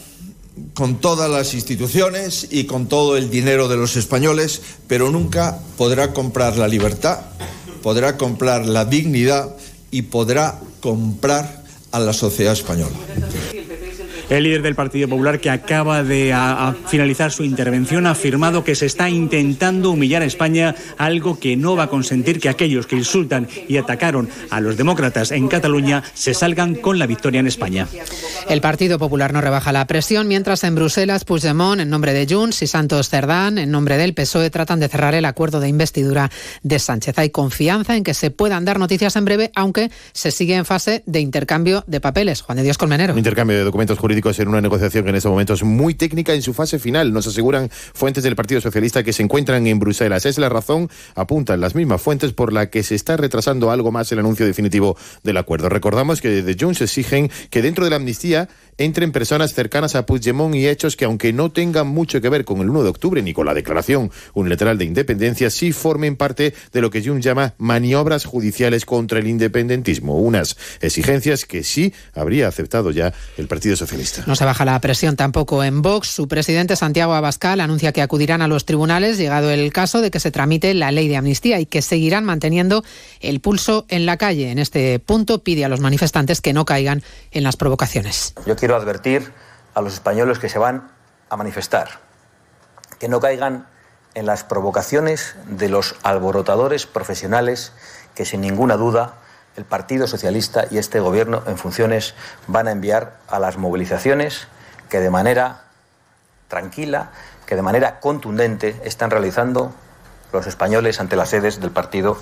con todas las instituciones y con todo el dinero de los españoles, pero nunca podrá comprar la libertad, podrá comprar la dignidad y podrá comprar a la sociedad española. El líder del Partido Popular, que acaba de finalizar su intervención, ha afirmado que se está intentando humillar a España, algo que no va a consentir que aquellos que insultan y atacaron a los demócratas en Cataluña se salgan con la victoria en España. El Partido Popular no rebaja la presión, mientras en Bruselas Puigdemont, en nombre de Junts, y Santos Cerdán, en nombre del PSOE, tratan de cerrar el acuerdo de investidura de Sánchez. Hay confianza en que se puedan dar noticias en breve, aunque se sigue en fase de intercambio de papeles. Juan de Dios Colmenero. Un intercambio de documentos jurídicos en una negociación que en este momento es muy técnica en su fase final. Nos aseguran fuentes del Partido Socialista que se encuentran en Bruselas. Es la razón, apuntan las mismas fuentes, por la que se está retrasando algo más el anuncio definitivo del acuerdo. Recordamos que desde Junts exigen que dentro de la amnistía entren personas cercanas a Puigdemont y hechos que, aunque no tengan mucho que ver con el 1 de octubre ni con la declaración unilateral de independencia, sí formen parte de lo que Junts llama maniobras judiciales contra el independentismo. Unas exigencias que sí habría aceptado ya el Partido Socialista. No se baja la presión tampoco en Vox. Su presidente Santiago Abascal anuncia que acudirán a los tribunales, llegado el caso de que se tramite la ley de amnistía y que seguirán manteniendo el pulso en la calle. En este punto pide a los manifestantes que no caigan en las provocaciones quiero advertir a los españoles que se van a manifestar, que no caigan en las provocaciones de los alborotadores profesionales que sin ninguna duda el Partido Socialista y este Gobierno en funciones van a enviar a las movilizaciones que de manera tranquila, que de manera contundente están realizando los españoles ante las sedes del Partido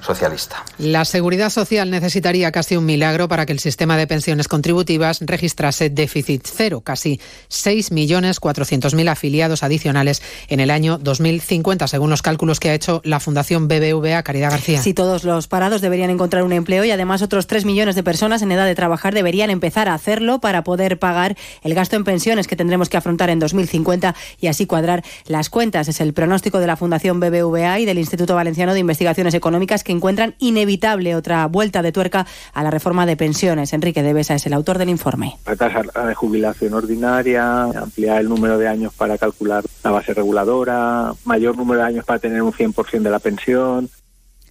Socialista. La Seguridad Social necesitaría casi un milagro para que el sistema de pensiones contributivas registrase déficit cero, casi 6.400.000 afiliados adicionales en el año 2050, según los cálculos que ha hecho la Fundación BBVA Caridad García. Si todos los parados deberían encontrar un empleo y además otros 3 millones de personas en edad de trabajar deberían empezar a hacerlo para poder pagar el gasto en pensiones que tendremos que afrontar en 2050 y así cuadrar las cuentas. Es el pronóstico de la Fundación BBVA BBVA y del Instituto Valenciano de Investigaciones Económicas que encuentran inevitable otra vuelta de tuerca a la reforma de pensiones. Enrique Devesa es el autor del informe. La de jubilación ordinaria, ampliar el número de años para calcular la base reguladora, mayor número de años para tener un 100% de la pensión,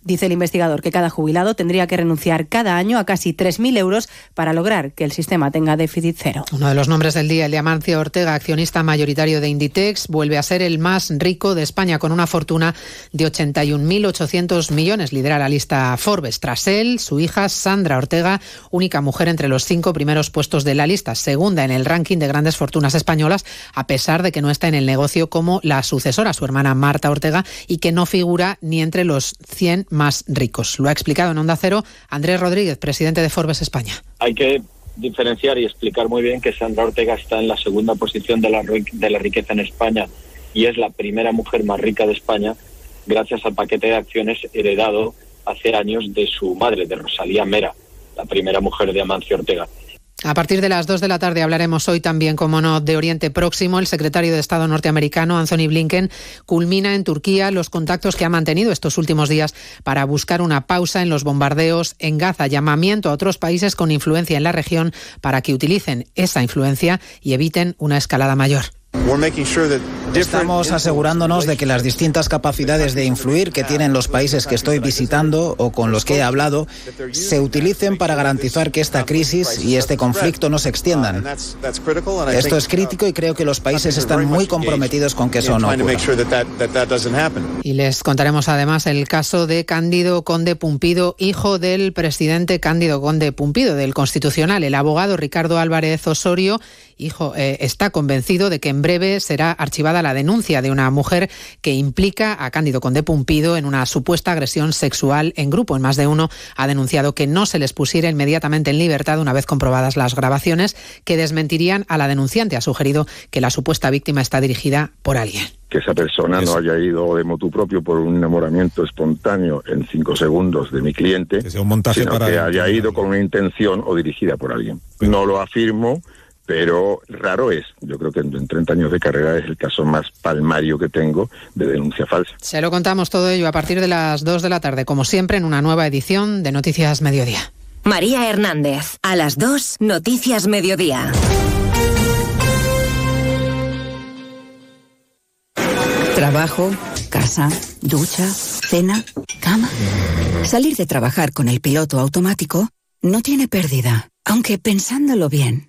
Dice el investigador que cada jubilado tendría que renunciar cada año a casi 3.000 euros para lograr que el sistema tenga déficit cero. Uno de los nombres del día, el de Amancio Ortega, accionista mayoritario de Inditex, vuelve a ser el más rico de España con una fortuna de 81.800 millones. Lidera la lista Forbes. Tras él, su hija Sandra Ortega, única mujer entre los cinco primeros puestos de la lista, segunda en el ranking de grandes fortunas españolas, a pesar de que no está en el negocio como la sucesora, su hermana Marta Ortega, y que no figura ni entre los 100 más ricos. Lo ha explicado en Onda Cero Andrés Rodríguez, presidente de Forbes España. Hay que diferenciar y explicar muy bien que Sandra Ortega está en la segunda posición de la, de la riqueza en España y es la primera mujer más rica de España gracias al paquete de acciones heredado hace años de su madre, de Rosalía Mera, la primera mujer de Amancio Ortega. A partir de las 2 de la tarde hablaremos hoy también, como no, de Oriente Próximo. El secretario de Estado norteamericano, Anthony Blinken, culmina en Turquía los contactos que ha mantenido estos últimos días para buscar una pausa en los bombardeos en Gaza. Llamamiento a otros países con influencia en la región para que utilicen esa influencia y eviten una escalada mayor. Estamos asegurándonos de que las distintas capacidades de influir que tienen los países que estoy visitando o con los que he hablado se utilicen para garantizar que esta crisis y este conflicto no se extiendan. Esto es crítico y creo que los países están muy comprometidos con que eso no ocurra. Y les contaremos además el caso de Cándido Conde Pumpido, hijo del presidente Cándido Conde Pumpido, del Constitucional. El abogado Ricardo Álvarez Osorio hijo, eh, está convencido de que en breve será archivada la denuncia de una mujer que implica a Cándido Conde Pumpido en una supuesta agresión sexual en grupo. En más de uno ha denunciado que no se les pusiera inmediatamente en libertad una vez comprobadas las grabaciones que desmentirían a la denunciante. Ha sugerido que la supuesta víctima está dirigida por alguien que esa persona no haya ido de motu propio por un enamoramiento espontáneo en cinco segundos de mi cliente, sino que haya ido con una intención o dirigida por alguien. No lo afirmo, pero raro es. Yo creo que en 30 años de carrera es el caso más palmario que tengo de denuncia falsa. Se lo contamos todo ello a partir de las 2 de la tarde, como siempre, en una nueva edición de Noticias Mediodía. María Hernández, a las 2, Noticias Mediodía. Trabajo, casa, ducha, cena, cama. Salir de trabajar con el piloto automático no tiene pérdida, aunque pensándolo bien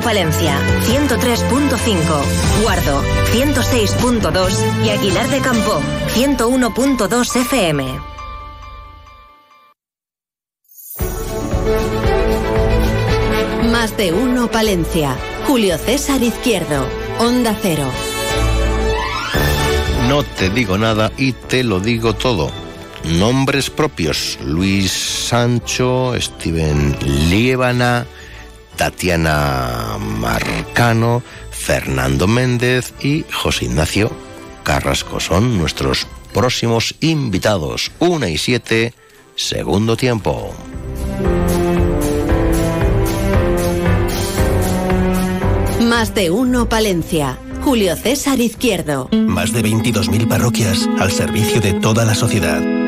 Palencia 103.5, Guardo 106.2 y Aguilar de Campo 101.2 FM. Más de uno Palencia. Julio César Izquierdo. Onda Cero. No te digo nada y te lo digo todo. Nombres propios. Luis Sancho, Steven Liébana, Tatiana Marcano, Fernando Méndez y José Ignacio Carrasco son nuestros próximos invitados. Una y siete, segundo tiempo. Más de uno, Palencia. Julio César Izquierdo. Más de 22.000 parroquias al servicio de toda la sociedad.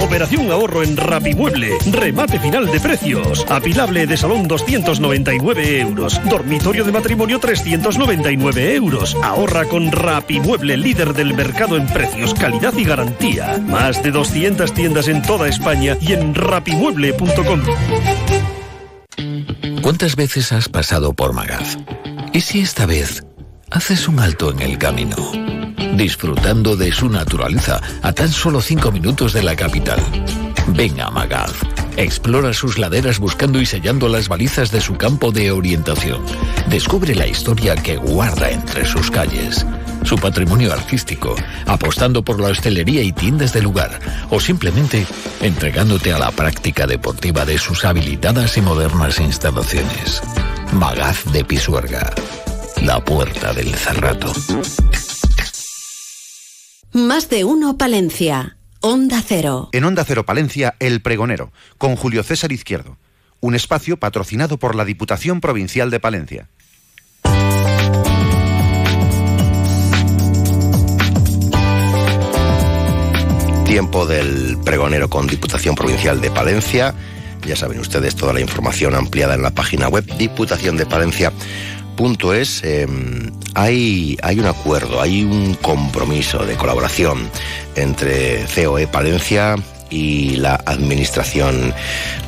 Operación ahorro en Rapimueble. Remate final de precios. Apilable de salón 299 euros. Dormitorio de matrimonio 399 euros. Ahorra con Rapimueble, líder del mercado en precios, calidad y garantía. Más de 200 tiendas en toda España y en rapimueble.com. ¿Cuántas veces has pasado por Magaz? ¿Y si esta vez haces un alto en el camino? Disfrutando de su naturaleza a tan solo 5 minutos de la capital. Ven a Magaz. Explora sus laderas buscando y sellando las balizas de su campo de orientación. Descubre la historia que guarda entre sus calles su patrimonio artístico, apostando por la hostelería y tiendas de lugar, o simplemente entregándote a la práctica deportiva de sus habilitadas y modernas instalaciones. Magaz de Pisuerga, la puerta del Cerrato. Más de uno Palencia. Onda Cero. En Onda Cero Palencia, El Pregonero, con Julio César Izquierdo. Un espacio patrocinado por la Diputación Provincial de Palencia. Tiempo del pregonero con Diputación Provincial de Palencia. Ya saben ustedes toda la información ampliada en la página web diputaciondepalencia.es. Eh, hay, hay un acuerdo, hay un compromiso de colaboración entre COE Palencia y la Administración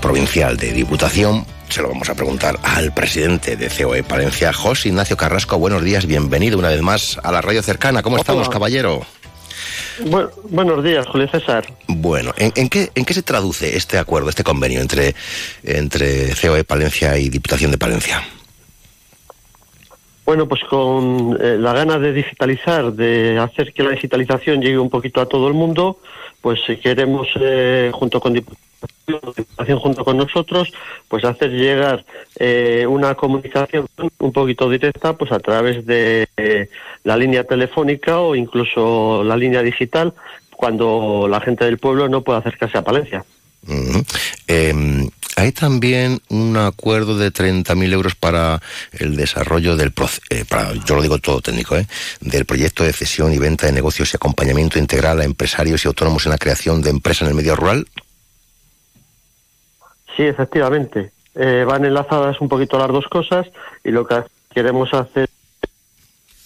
Provincial de Diputación se lo vamos a preguntar al presidente de COE Palencia, José Ignacio Carrasco. Buenos días, bienvenido una vez más a la radio cercana. ¿Cómo estamos, caballero? buenos días, Julio César. Bueno, ¿en, qué, ¿en qué se traduce este acuerdo, este convenio entre, entre COE Palencia y Diputación de Palencia? Bueno, pues con eh, la gana de digitalizar, de hacer que la digitalización llegue un poquito a todo el mundo, pues si queremos, eh, junto con Diputación, junto con nosotros, pues hacer llegar eh, una comunicación un poquito directa, pues a través de eh, la línea telefónica o incluso la línea digital, cuando la gente del pueblo no puede acercarse a Palencia. Hay también un acuerdo de 30.000 euros para el desarrollo del, eh, yo lo digo todo técnico, ¿eh? del proyecto de cesión y venta de negocios y acompañamiento integral a empresarios y autónomos en la creación de empresas en el medio rural. Sí, efectivamente. Eh, van enlazadas un poquito las dos cosas y lo que queremos hacer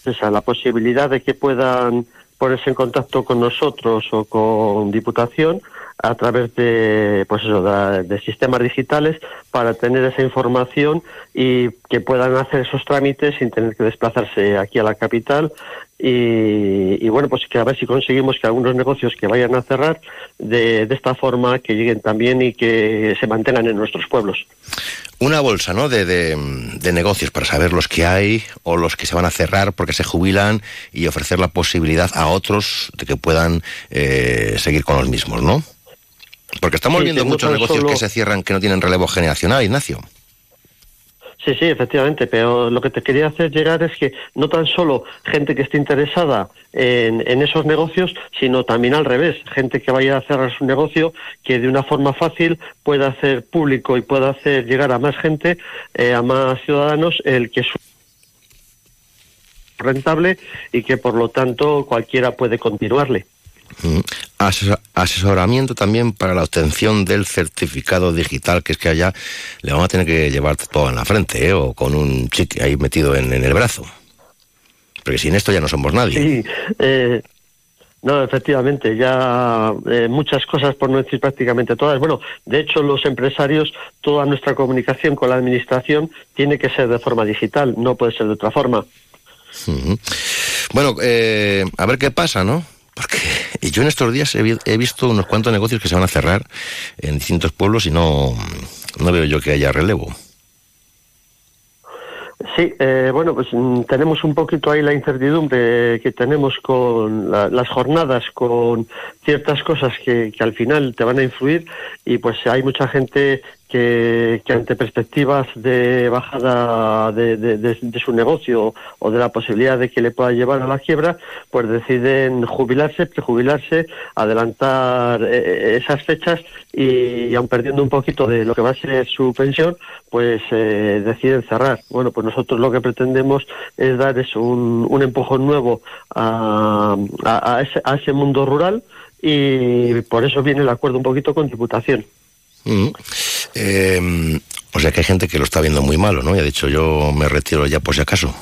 es la posibilidad de que puedan ponerse en contacto con nosotros o con Diputación a través de pues eso de, sistemas digitales para tener esa información y que puedan hacer esos trámites sin tener que desplazarse aquí a la capital y, bueno pues que a ver si conseguimos que algunos negocios que vayan a cerrar de, de esta forma que lleguen también y que se mantengan en nuestros pueblos una bolsa ¿no? De, de, negocios para saber los que hay o los que se van a cerrar porque se jubilan y ofrecer la posibilidad a otros de que puedan eh, seguir con los mismos, ¿no? Porque estamos viendo muchos negocios que se cierran que no tienen relevo generacional, Ignacio. Sí, sí, efectivamente, pero lo que te quería hacer llegar es que no tan solo gente que esté interesada en, esos negocios, sino también al revés, gente que vaya a cerrar su negocio, que de una forma fácil pueda hacer público y pueda hacer llegar a más gente, eh, a más ciudadanos, el que es rentable y que por lo tanto cualquiera puede continuarle. Mm. asesoramiento también para la obtención del certificado digital, que es que allá le vamos a tener que llevar todo en la frente, ¿eh? o con un chique ahí metido en, el brazo. Porque sin esto ya no somos nadie. Sí, eh, no, efectivamente, ya eh, muchas cosas, por no decir prácticamente todas. Bueno, de hecho, los empresarios, toda nuestra comunicación con la administración tiene que ser de forma digital, no puede ser de otra forma. Bueno, a ver qué pasa, ¿no? Porque yo en estos días he, visto unos cuantos negocios que se van a cerrar en distintos pueblos y no, no veo yo que haya relevo. Sí, eh, bueno, pues mm, tenemos un poquito ahí la incertidumbre que tenemos con las jornadas, con ciertas cosas que, que, al final te van a influir y pues hay mucha gente que, ante perspectivas de bajada de, su negocio o de la posibilidad de que le pueda llevar a la quiebra, pues deciden jubilarse, prejubilarse, adelantar eh, eh, esas fechas y, aun perdiendo un poquito de lo que va a ser su pensión, pues eh, deciden cerrar. Bueno, pues nosotros lo que pretendemos es dar eso, un, un empujón nuevo a, a, ese, a ese mundo rural y por eso viene el acuerdo un poquito con Diputación. Mm. Eh, o sea que hay gente que lo está viendo muy malo, ¿no? Y ha dicho yo me retiro ya por si acaso.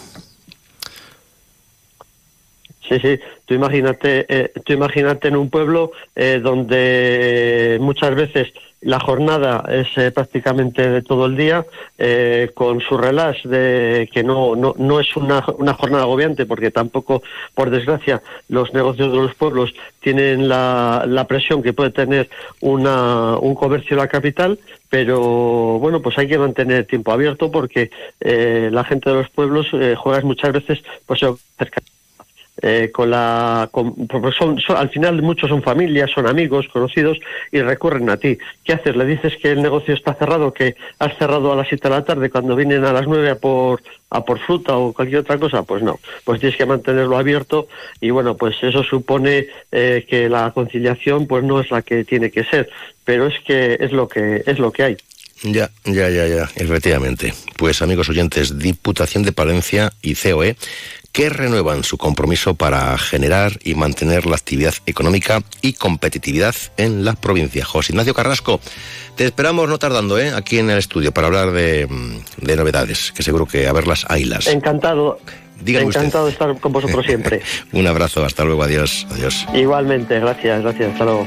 Sí, sí, tú imagínate, eh, tú imagínate en un pueblo eh, donde muchas veces la jornada es eh, prácticamente de todo el día, eh, con su relax de que no, no, no es una, una, jornada agobiante, porque tampoco, por desgracia, los negocios de los pueblos tienen la, la presión que puede tener una, un comercio en la capital, pero bueno, pues hay que mantener el tiempo abierto porque eh, la gente de los pueblos juega muchas veces pues cerca eh, con la con, son, son, al final muchos son familias, son amigos, conocidos y recurren a ti. ¿Qué haces? ¿Le dices que el negocio está cerrado, que has cerrado a las 7 de la tarde cuando vienen a las 9 a por, a por fruta o cualquier otra cosa? Pues no, pues tienes que mantenerlo abierto y bueno, pues eso supone eh, que la conciliación pues no es la que tiene que ser, pero es que es lo que es lo que hay. Ya, ya, ya, ya, efectivamente. Pues amigos oyentes, Diputación de Palencia y COE que renuevan su compromiso para generar y mantener la actividad económica y competitividad en la provincia. José Ignacio Carrasco, te esperamos no tardando ¿eh? aquí en el estudio para hablar de, de novedades, que seguro que a verlas haylas. Encantado. Dígame Encantado de estar con vosotros siempre. Un abrazo, hasta luego, adiós, adiós. Igualmente, gracias, gracias, hasta luego.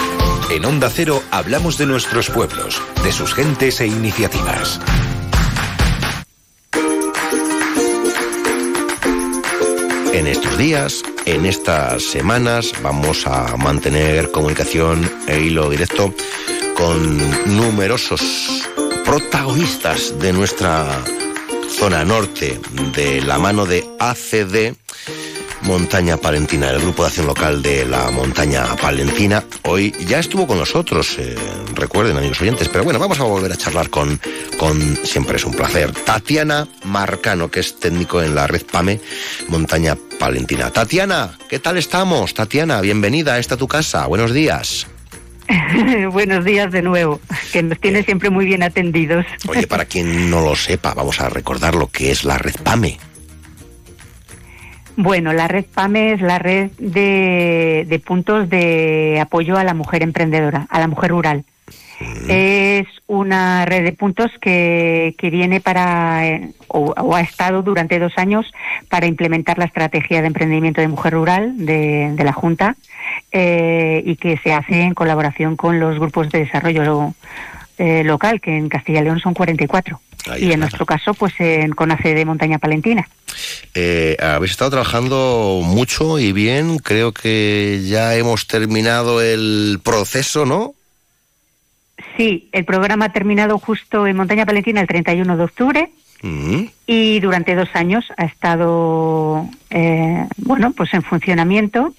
En Onda Cero hablamos de nuestros pueblos, de sus gentes e iniciativas. En estos días, en estas semanas, vamos a mantener comunicación e hilo directo con numerosos protagonistas de nuestra zona norte, de la mano de ACD Montaña Palentina, el grupo de acción local de la Montaña Palentina. Hoy ya estuvo con nosotros, eh, recuerden amigos oyentes, pero bueno, vamos a volver a charlar con, con, siempre es un placer, Tatiana Marcano, que es técnico en la red PAME Montaña Palentina. Tatiana, ¿qué tal estamos? Tatiana, bienvenida a esta tu casa, buenos días. Buenos días de nuevo, que nos tiene siempre muy bien atendidos. Oye, para quien no lo sepa, vamos a recordar lo que es la red PAME. Bueno, la red PAME es la red de, puntos de apoyo a la mujer emprendedora, a la mujer rural. Es una red de puntos que, que viene para, eh, o, ha estado durante dos años para implementar la estrategia de emprendimiento de mujer rural de, la Junta eh, y que se hace en colaboración con los grupos de desarrollo eh, local, que en Castilla y León son 44. y en nuestro caso, pues en CONACE de Montaña Palentina. Eh, habéis estado trabajando mucho y bien. Creo que ya hemos terminado el proceso, ¿no? Sí, el programa ha terminado justo en Montaña Palentina el 31 de octubre. Mm. Y durante dos años ha estado, eh, bueno, pues en funcionamiento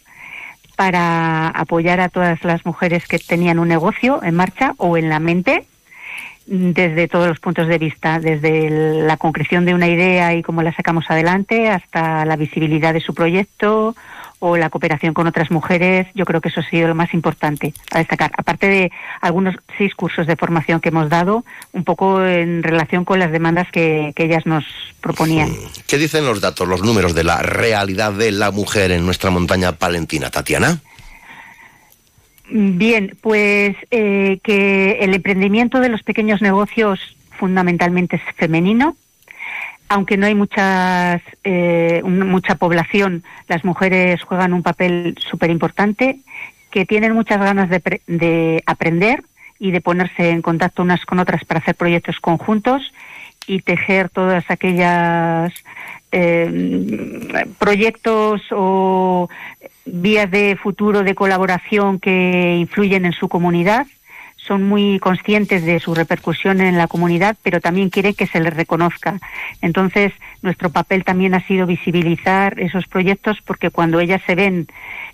para apoyar a todas las mujeres que tenían un negocio en marcha o en la mente desde todos los puntos de vista, desde la concreción de una idea y cómo la sacamos adelante hasta la visibilidad de su proyecto o la cooperación con otras mujeres, yo creo que eso ha sido lo más importante a destacar. Aparte de algunos seis cursos de formación que hemos dado, un poco en relación con las demandas que, que ellas nos proponían. ¿Qué dicen los datos, los números de la realidad de la mujer en nuestra montaña palentina, Tatiana? Bien, pues eh, que el emprendimiento de los pequeños negocios fundamentalmente es femenino, aunque no hay muchas, eh, mucha población, las mujeres juegan un papel súper importante, que tienen muchas ganas de, de, aprender y de ponerse en contacto unas con otras para hacer proyectos conjuntos y tejer todas aquellas eh, proyectos o vías de futuro de colaboración que influyen en su comunidad son muy conscientes de su repercusión en la comunidad, pero también quieren que se les reconozca. Entonces, nuestro papel también ha sido visibilizar esos proyectos porque cuando ellas se ven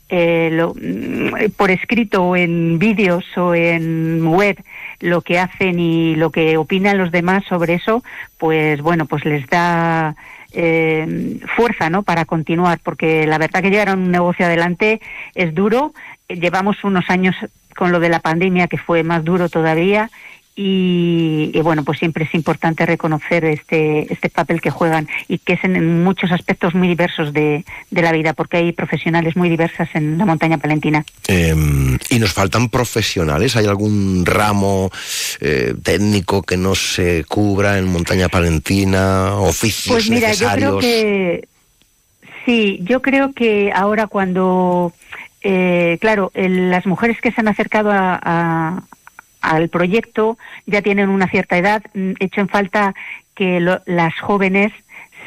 eh, lo, mm, por escrito o en vídeos o en web lo que hacen y lo que opinan los demás sobre eso, pues bueno, pues les da eh, fuerza ¿no? para continuar, porque la verdad que llevar un negocio adelante es duro. Llevamos unos años con lo de la pandemia que fue más duro todavía y, bueno, pues siempre es importante reconocer este, este papel que juegan y que es en muchos aspectos muy diversos de, de la vida, porque hay profesionales muy diversas en la montaña palentina. Em, ¿Y nos faltan profesionales? ¿Hay algún ramo eh, técnico que no se cubra en montaña palentina? ¿Oficios Pues mira, yo creo que sí, yo creo que ahora cuando eh, claro, las mujeres que se han acercado a, al proyecto ya tienen una cierta edad, mm, hecho en falta que las jóvenes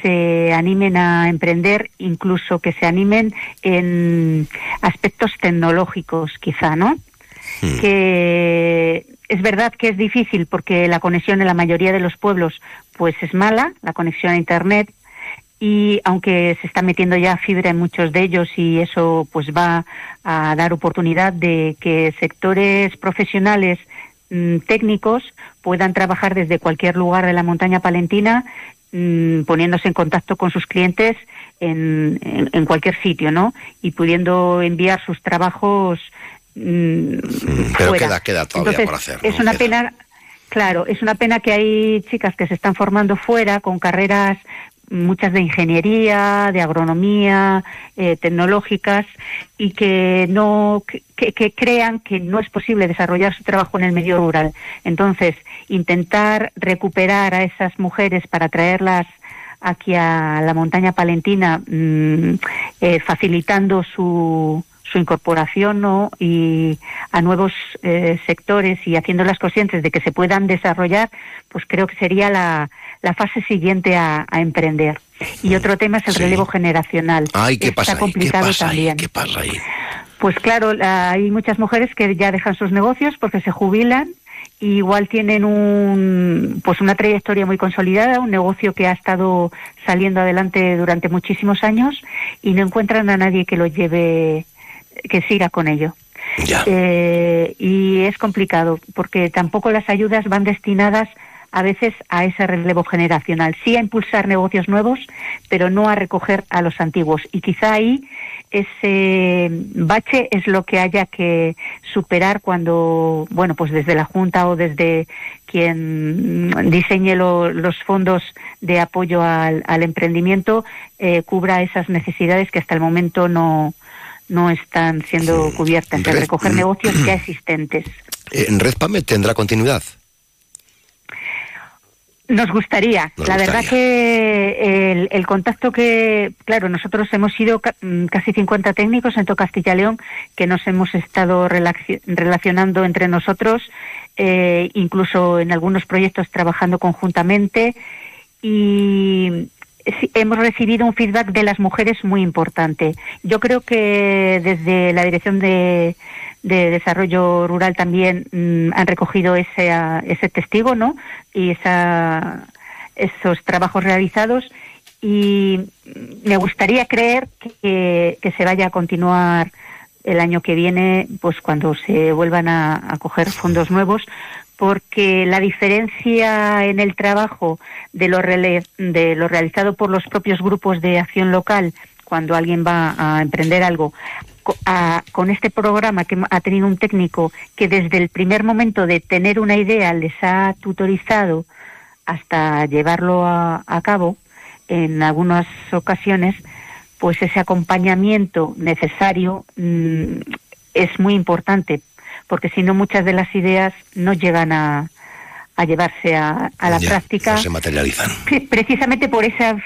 se animen a emprender, incluso que se animen en aspectos tecnológicos, quizá, ¿no? Hmm. Que es verdad que es difícil porque la conexión en la mayoría de los pueblos pues es mala, la conexión a internet, y aunque se está metiendo ya fibra en muchos de ellos y eso pues va a dar oportunidad de que sectores profesionales mm, técnicos puedan trabajar desde cualquier lugar de la montaña palentina mm, poniéndose en contacto con sus clientes en, en, cualquier sitio, ¿no? Y pudiendo enviar sus trabajos mm, Pero queda, queda todavía por hacer. Es una pena, claro, es una pena que hay chicas que se están formando fuera con carreras muchas de ingeniería, de agronomía, eh, tecnológicas y que no que, crean que no es posible desarrollar su trabajo en el medio rural. Entonces, intentar recuperar a esas mujeres para traerlas aquí a la montaña palentina, mm, eh, facilitando su, su incorporación ¿no? y a nuevos eh, sectores y haciéndolas conscientes de que se puedan desarrollar, pues creo que sería la, la fase siguiente a, emprender. Y otro tema es el relevo generacional. Ay, ¿qué Está pasa complicado ¿Qué pasa también. ¿Qué pasa ahí? Pues claro, hay muchas mujeres que ya dejan sus negocios porque se jubilan y igual tienen un pues una trayectoria muy consolidada, un negocio que ha estado saliendo adelante durante muchísimos años y no encuentran a nadie que lo lleve que siga con ello. Eh, y es complicado porque tampoco las ayudas van destinadas a veces a ese relevo generacional, sí a impulsar negocios nuevos, pero no a recoger a los antiguos. Y quizá ahí ese bache es lo que haya que superar cuando, bueno, pues desde la Junta o desde quien diseñe los fondos de apoyo al, emprendimiento eh, cubra esas necesidades que hasta el momento no, no están siendo cubiertas, de recoger negocios ya existentes. ¿En Redpame tendrá continuidad? Nos gustaría. la verdad que el, contacto que, claro, nosotros hemos sido mm, casi 50 técnicos en todo Castilla León que nos hemos estado relacionando entre nosotros, eh, incluso en algunos proyectos trabajando conjuntamente y hemos recibido un feedback de las mujeres muy importante. Yo creo que desde la Dirección de, Desarrollo Rural también mm, han recogido ese, ese testigo, ¿no? Y esa, esos trabajos realizados. Y me gustaría creer que, se vaya a continuar el año que viene, pues cuando se vuelvan a coger fondos nuevos, porque la diferencia en el trabajo de lo, de lo realizado por los propios grupos de acción local cuando alguien va a emprender algo con este programa que ha tenido un técnico que desde el primer momento de tener una idea les ha tutorizado hasta llevarlo a, cabo en algunas ocasiones pues ese acompañamiento necesario mm, es muy importante porque si no muchas de las ideas no llegan a, a llevarse a, a la práctica. se materializan. Precisamente por esa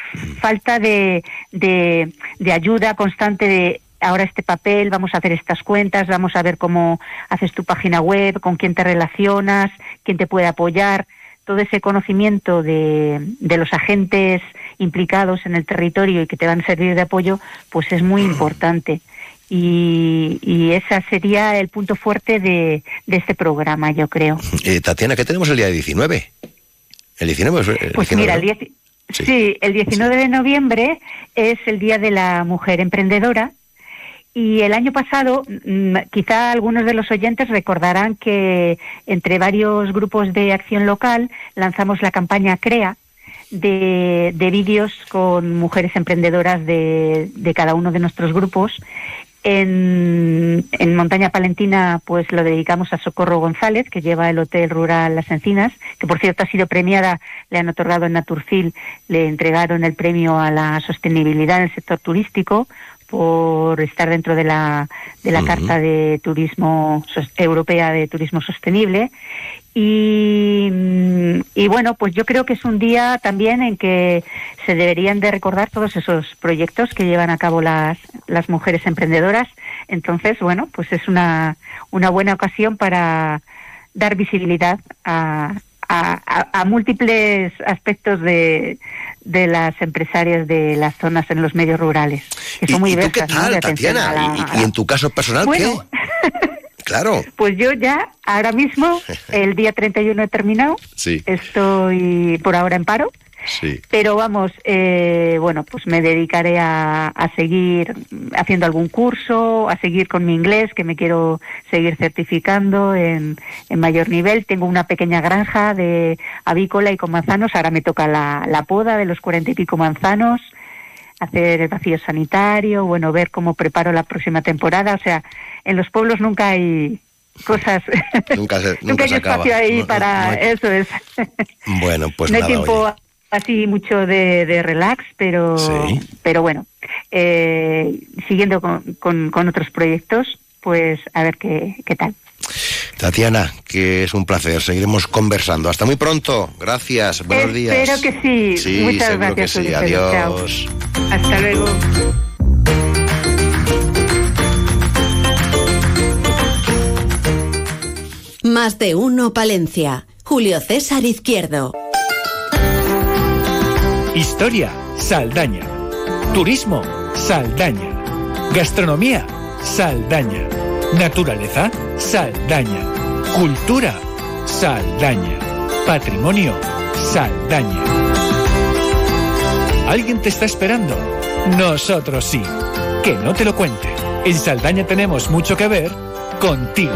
falta de, de, de ayuda constante de ahora este papel, vamos a hacer estas cuentas, vamos a ver cómo haces tu página web, con quién te relacionas, quién te puede apoyar. Todo ese conocimiento de, de los agentes implicados en el territorio y que te van a servir de apoyo, pues es muy importante y, y ese sería el punto fuerte de, de este programa, yo creo. Eh, Tatiana, ¿qué tenemos el día 19? El 19 es el Pues 19, mira, el ¿no? 10 sí. el 19 de noviembre es el Día de la Mujer Emprendedora y el año pasado, mm, quizá algunos de los oyentes recordarán que entre varios grupos de acción local lanzamos la campaña CREA, de, de vídeos con mujeres emprendedoras de, de cada uno de nuestros grupos. En, en Montaña Palentina, pues lo dedicamos a Socorro González, que lleva el Hotel Rural Las Encinas, que por cierto ha sido premiada, le han otorgado en Naturcil, le entregaron el premio a la sostenibilidad en el sector turístico por estar dentro de la, de la Carta de Turismo Europea de Turismo Sostenible. Y, mm, y bueno, pues yo creo que es un día también en que se deberían de recordar todos esos proyectos que llevan a cabo las, las mujeres emprendedoras. Entonces, bueno, pues es una, una buena ocasión para dar visibilidad a, a, a- a múltiples aspectos de, de las empresarias de las zonas en los medios rurales, que son muy ¿Y tú qué diversas. ¿no? tal, y- y en tu caso personal Bueno. qué? Claro. Pues yo ya, ahora mismo, el día 31 he terminado, Sí, estoy por ahora en paro, sí. pero vamos, eh, bueno, pues me dedicaré a, a seguir haciendo algún curso, a seguir con mi inglés, que me quiero seguir certificando en, en mayor nivel. Tengo una pequeña granja de avícola y con manzanos, ahora me toca la, la poda de los cuarenta y pico manzanos hacer el vacío sanitario, bueno, ver cómo preparo la próxima temporada. O sea, en los pueblos nunca hay cosas, Nunca se, nunca nunca hay acaba. espacio ahí No, para no eso. Es. Bueno, pues no hay nada, tiempo oye. Así mucho de, de relax, pero, Sí. pero bueno, eh, siguiendo con, con, con otros proyectos, pues a ver qué, qué tal. Tatiana, que es un placer. Seguiremos conversando. Hasta muy pronto. Gracias. Buenos días. Espero que sí. Sí, Muchas seguro gracias. que sí. Ulises. Chao. Adiós. Hasta luego. Más de uno Palencia. Julio César Izquierdo. Historia, Saldaña. Turismo, Saldaña. Gastronomía, Saldaña. Naturaleza, Saldaña. Cultura, Saldaña. Patrimonio, Saldaña. ¿Alguien te está esperando? Nosotros sí. Que no te lo cuente. En Saldaña tenemos mucho que ver contigo.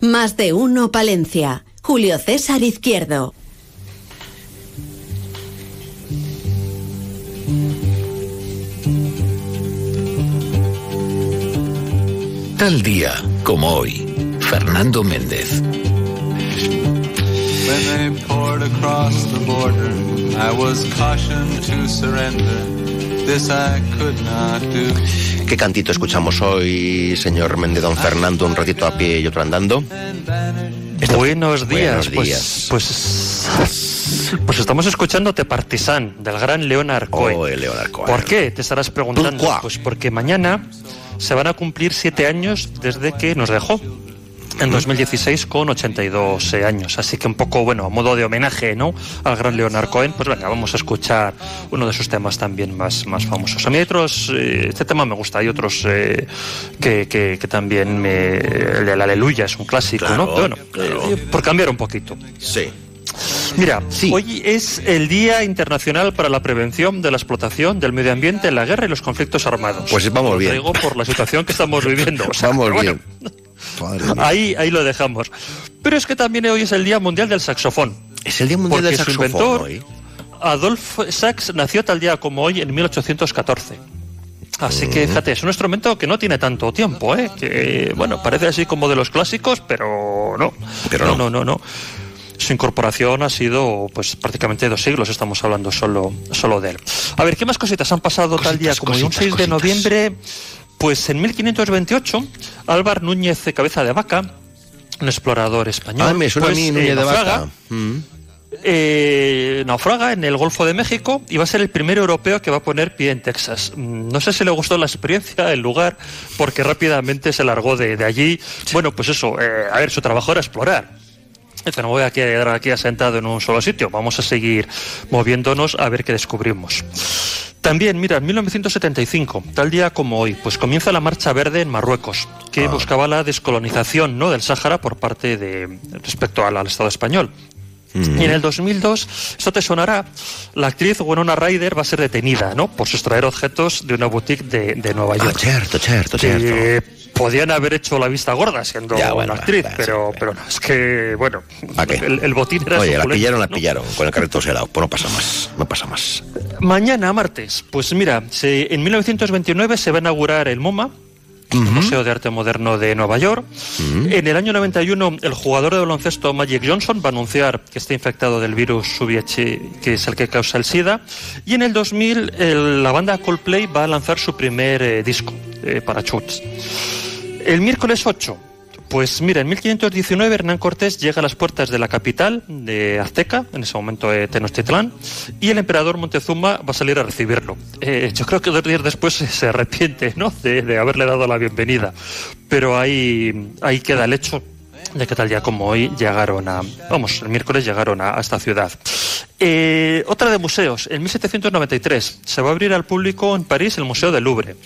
Más de uno Palencia. Julio César Izquierdo. Tal día como hoy, Fernando Méndez. When they poured across the border, I was cautioned to surrender. This I could not do. ¿Qué cantito escuchamos hoy, señor Méndez, don Fernando? Un ratito a pie y otro andando. Buenos días. Buenos pues, días. Pues, pues estamos escuchando Te Partisan del gran Leonard Cohen. Oh. ¿Por qué? Te estarás preguntando. Pues porque mañana se van a cumplir siete años desde que nos dejó. En 2016 con 82 años. Así que un poco, bueno, a modo de homenaje, ¿no? Al gran Leonard Cohen, pues venga, vamos a escuchar uno de sus temas también más, más famosos. A mí hay otros, eh, este tema me gusta, hay otros eh, que, que- que también me... El de la Aleluya es un clásico, ¿no? Pero bueno, eh, por cambiar un poquito. Sí. Mira, hoy es el Día Internacional para la Prevención de la Explotación del Medio Ambiente, la guerra y los conflictos armados. Pues vamos Lo bien. traigo por la situación que estamos viviendo. o sea, Vamos bueno, bien. Ahí, ahí lo dejamos. Pero es que también hoy es el Día Mundial del Saxofón. Es el Día Mundial del Porque su Saxofón inventor, hoy. Adolf Sax, nació tal día como hoy en 1814. Así que fíjate, es un instrumento que no tiene tanto tiempo, ¿eh? que bueno, parece así como de los clásicos, pero no. Pero no, no. no, no, no. su incorporación ha sido pues prácticamente dos siglos, estamos hablando solo, solo de él. A ver, ¿qué más cositas han pasado tal día como un 6 de noviembre? Pues en 1528, Álvar Núñez de Cabeza de Vaca, un explorador español. Ah, me suena a pues, eh, Núñez de naufraga, Vaca. Mm. eh, naufraga en el Golfo de México y va a ser el primer europeo que va a poner pie en Texas. Mm, No sé si le gustó la experiencia, el lugar, porque rápidamente se largó de, de allí. Bueno, pues eso, eh, a ver, su trabajo era explorar. Dice, no voy a quedar aquí asentado en un solo sitio, vamos a seguir moviéndonos a ver qué descubrimos. También, mira, en 1975, tal día como hoy, pues comienza la Marcha Verde en Marruecos, que buscaba la descolonización ¿no? del Sáhara por parte de respecto al, al Estado español. Y en el 2002, esto te sonará, la actriz Winona Ryder va a ser detenida, ¿no? Por sustraer objetos de una boutique de, de Nueva York. cierto, cierto, que podían haber hecho la vista gorda siendo Ya, bueno, una actriz, pero, pero no, es que, bueno, el, el botín era Oye, la pillaron, la ¿no? pillaron, con el carrito selado. Pues no pasa más, no pasa más. Mañana, martes, pues mira, en 1929 se va a inaugurar el MoMA, el Museo de Arte Moderno de Nueva York. En el año 91, el jugador de baloncesto Magic Johnson va a anunciar que está infectado del virus VIH, que es el que causa el SIDA. Y en el 2000, el- la banda Coldplay va a lanzar su primer eh, disco, eh, Parachutes. El miércoles 8, pues mira, en 1519 Hernán Cortés llega a las puertas de la capital de Azteca, en ese momento Tenochtitlán, y el emperador Montezuma va a salir a recibirlo. Eh, yo creo que dos días después se- arrepiente ¿no? de, de haberle dado la bienvenida, pero ahí, ahí queda el hecho de que tal día como hoy llegaron a, vamos, el miércoles llegaron a, a esta ciudad. Eh, otra de museos, en 1793 se va a abrir al público en París el Museo del Louvre.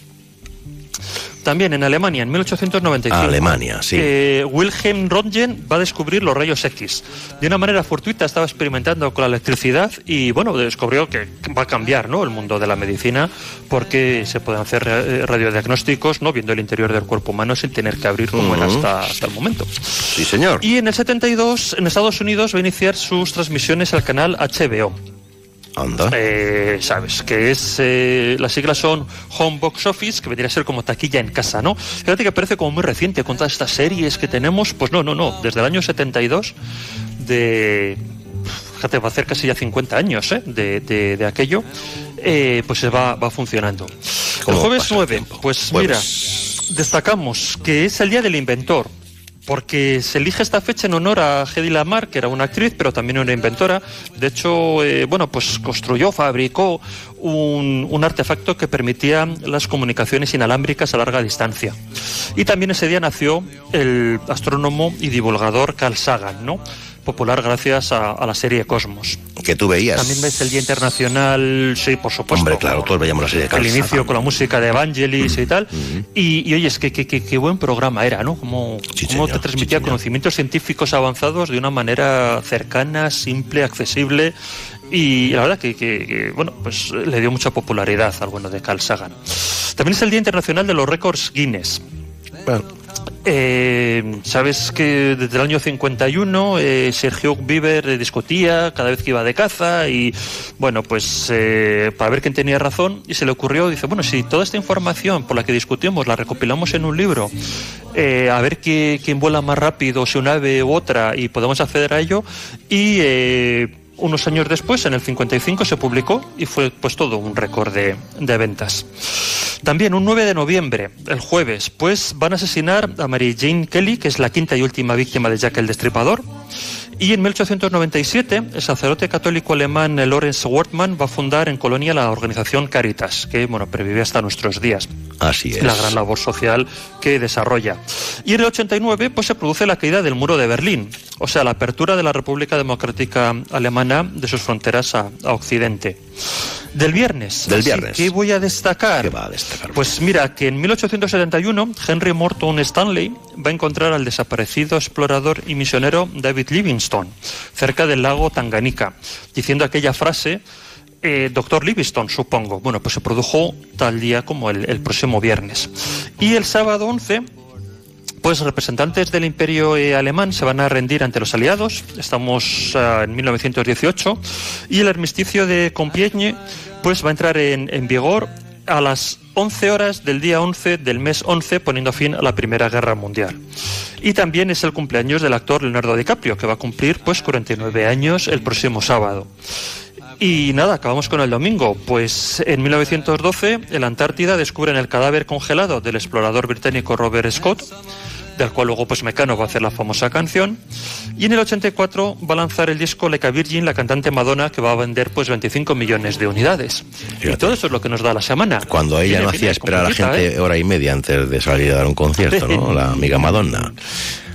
También en Alemania, en 1895. Alemania, sí. eh, Wilhelm Röntgen va a descubrir los rayos X. De una manera fortuita estaba experimentando con la electricidad y bueno, descubrió que va a cambiar ¿no? el mundo de la medicina porque se pueden hacer eh, radiodiagnósticos no viendo el interior del cuerpo humano sin tener que abrir como era Ujú. hasta, hasta el momento. Sí, señor. Y en el 72, en Estados Unidos, va a iniciar sus transmisiones al canal HBO. Anda. Eh, sabes, que es. eh, las siglas son Home Box Office, que vendría a ser como taquilla en casa, ¿no? Fíjate que parece como muy reciente con todas estas series que tenemos. Pues no, no, no. Desde el año 72, de. Fíjate, va a hacer casi ya 50 años, ¿eh? De, de- de aquello. eh, pues se va, va funcionando. El ¿Cómo jueves pasa el 9, pues mira, destacamos que es el día del inventor. Porque se elige esta fecha en honor a Hedy Lamar, que era una actriz, pero también una inventora. De hecho, eh, bueno, pues construyó, fabricó un artefacto que permitía las comunicaciones inalámbricas a larga distancia. Y también ese día nació el astrónomo y divulgador Carl Sagan, ¿no? Popular gracias a, a la serie Cosmos. Que tú veías. También es el Día Internacional, sí, por supuesto. Hombre, claro, todos veíamos la serie de Carl Al inicio con la música de Evangelis y tal. Y, y oye, es que, que, que- que buen programa era, ¿no? Como, cómo te transmitía conocimientos científicos avanzados de una manera cercana, simple, accesible. Y la verdad que, que- que, bueno, pues le dio mucha popularidad al bueno de Carl Sagan. También es el Día Internacional de los Récords Guinness. Eh, Sabes que desde el año 51 eh, Sergio Bieber eh, discutía cada vez que iba de caza y bueno, pues eh, para ver quién tenía razón y se le ocurrió, dice, bueno, si toda esta información por la que discutimos la recopilamos en un libro, a ver qué- quién vuela más rápido, si un ave u otra y podemos acceder a ello y... unos años después, en el 55, se publicó y fue pues todo un récord de, de ventas. También un 9 de noviembre, el jueves, pues van a asesinar a Mary Jane Kelly, que es la quinta y última víctima de Jack el Destripador. Y en 1897, el sacerdote católico alemán Lorenz Wortmann va a fundar en Colonia la organización Caritas, que bueno, previve hasta nuestros días Así es. la gran labor social que desarrolla. Y en el 89 pues se produce la caída del muro de Berlín, o sea, la apertura de la República Democrática Alemana de sus fronteras a, a Occidente. Del viernes. Del viernes. que voy a destacar? Pues mira, que en 1871 Henry Morton Stanley va a encontrar al desaparecido explorador y misionero David Cerca del lago Tanganica, diciendo aquella frase eh, Doctor Livingstone, supongo. Bueno, pues se produjo tal día como el, el próximo viernes. Y el sábado 11, pues representantes del imperio eh, alemán se van a rendir ante los aliados. Estamos ah, en 1918 y el armisticio de Compiègne pues va a entrar en, en vigor a las 11 horas del día 11 del mes 11, poniendo fin a la Primera Guerra Mundial. Y también es el cumpleaños del actor Leonardo DiCaprio, que va a cumplir pues 49 años el próximo sábado. Y nada, acabamos con el domingo. Pues en 1912, en la Antártida descubren el cadáver congelado del explorador británico Robert Scott, del cual luego pues Mecano va a hacer la famosa canción. Y en el 84 va a lanzar el disco Like a Virgin, la cantante Madonna, que va a vender pues 25 millones de unidades. Y todo eso es lo que nos da la semana. Cuando ella no hacía esperar a la gente ¿eh? hora y media antes de salir a dar un concierto, ¿no? La amiga Madonna.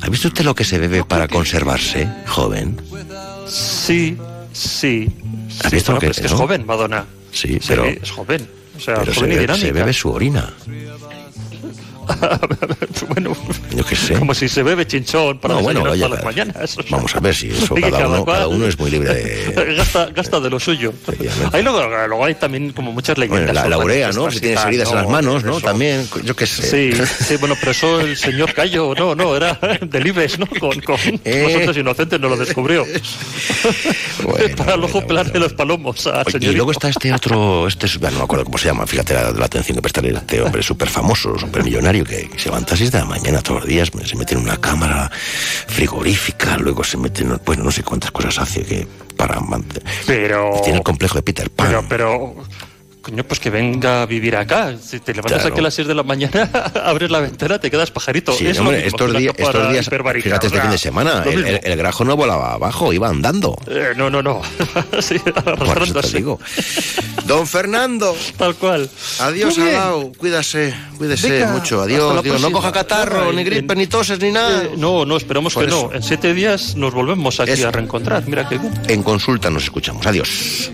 ¿Ha visto usted lo que se bebe para conservarse, joven? Sí, sí. ¿Has visto lo que es? que es no? joven, Madonna. Sí, pero, es joven. O sea, pero y se bebe su orina. bueno, Yo qué sé. como si se bebe chinchón para No, bueno, oye, las mañanas. o sea. Vamos a ver si eso cada uno, cual- cada uno es muy libre de... gasta, gasta de lo suyo. Ahí luego, luego hay también como muchas leyendas. Bueno, la, la urea, de Si tienes heridas en las manos, ¿no? Eso. También, yo qué sé. Sí, sí, bueno, pero eso el señor Cayo, no, no, era del IBEX, ¿no? Con, con Eh. nosotros inocentes no lo descubrió. Para luego pelarle los palomos a Oye, señor. y luego está este otro, este, es- bueno, no me acuerdo cómo se llama, fíjate la, la atención que presta este hombre súper famoso, súper millonario, que, que se levanta a 6 de la mañana todos los días, se mete en una cámara frigorífica, luego se mete en, pues no sé cuántas cosas hace que para mantener... Pero... Tiene el complejo de Peter Pan. Pero, pero, coño, pues que venga a vivir acá. Si te levantas Claro. aquí a las 6 de la mañana, abres la ventana, te quedas pajarito. Sí, Es lo hombre, mismo estos, que cámara estos días, fíjate este fin de semana, el, mismo. el- el grajo no volaba abajo, iba andando. Eh, no, no, no. sí, Por eso te digo. Don Fernando. Tal cual. Adiós. Adao. Cuídase, cuídese Venga, mucho. Adiós, Dios. No coja catarro, ni en- gripe, ni toses, ni nada. Eh, no, no, esperemos Por que eso. no. En siete días nos volvemos aquí a reencontrar. Mira qué bien. En consulta nos escuchamos. Adiós.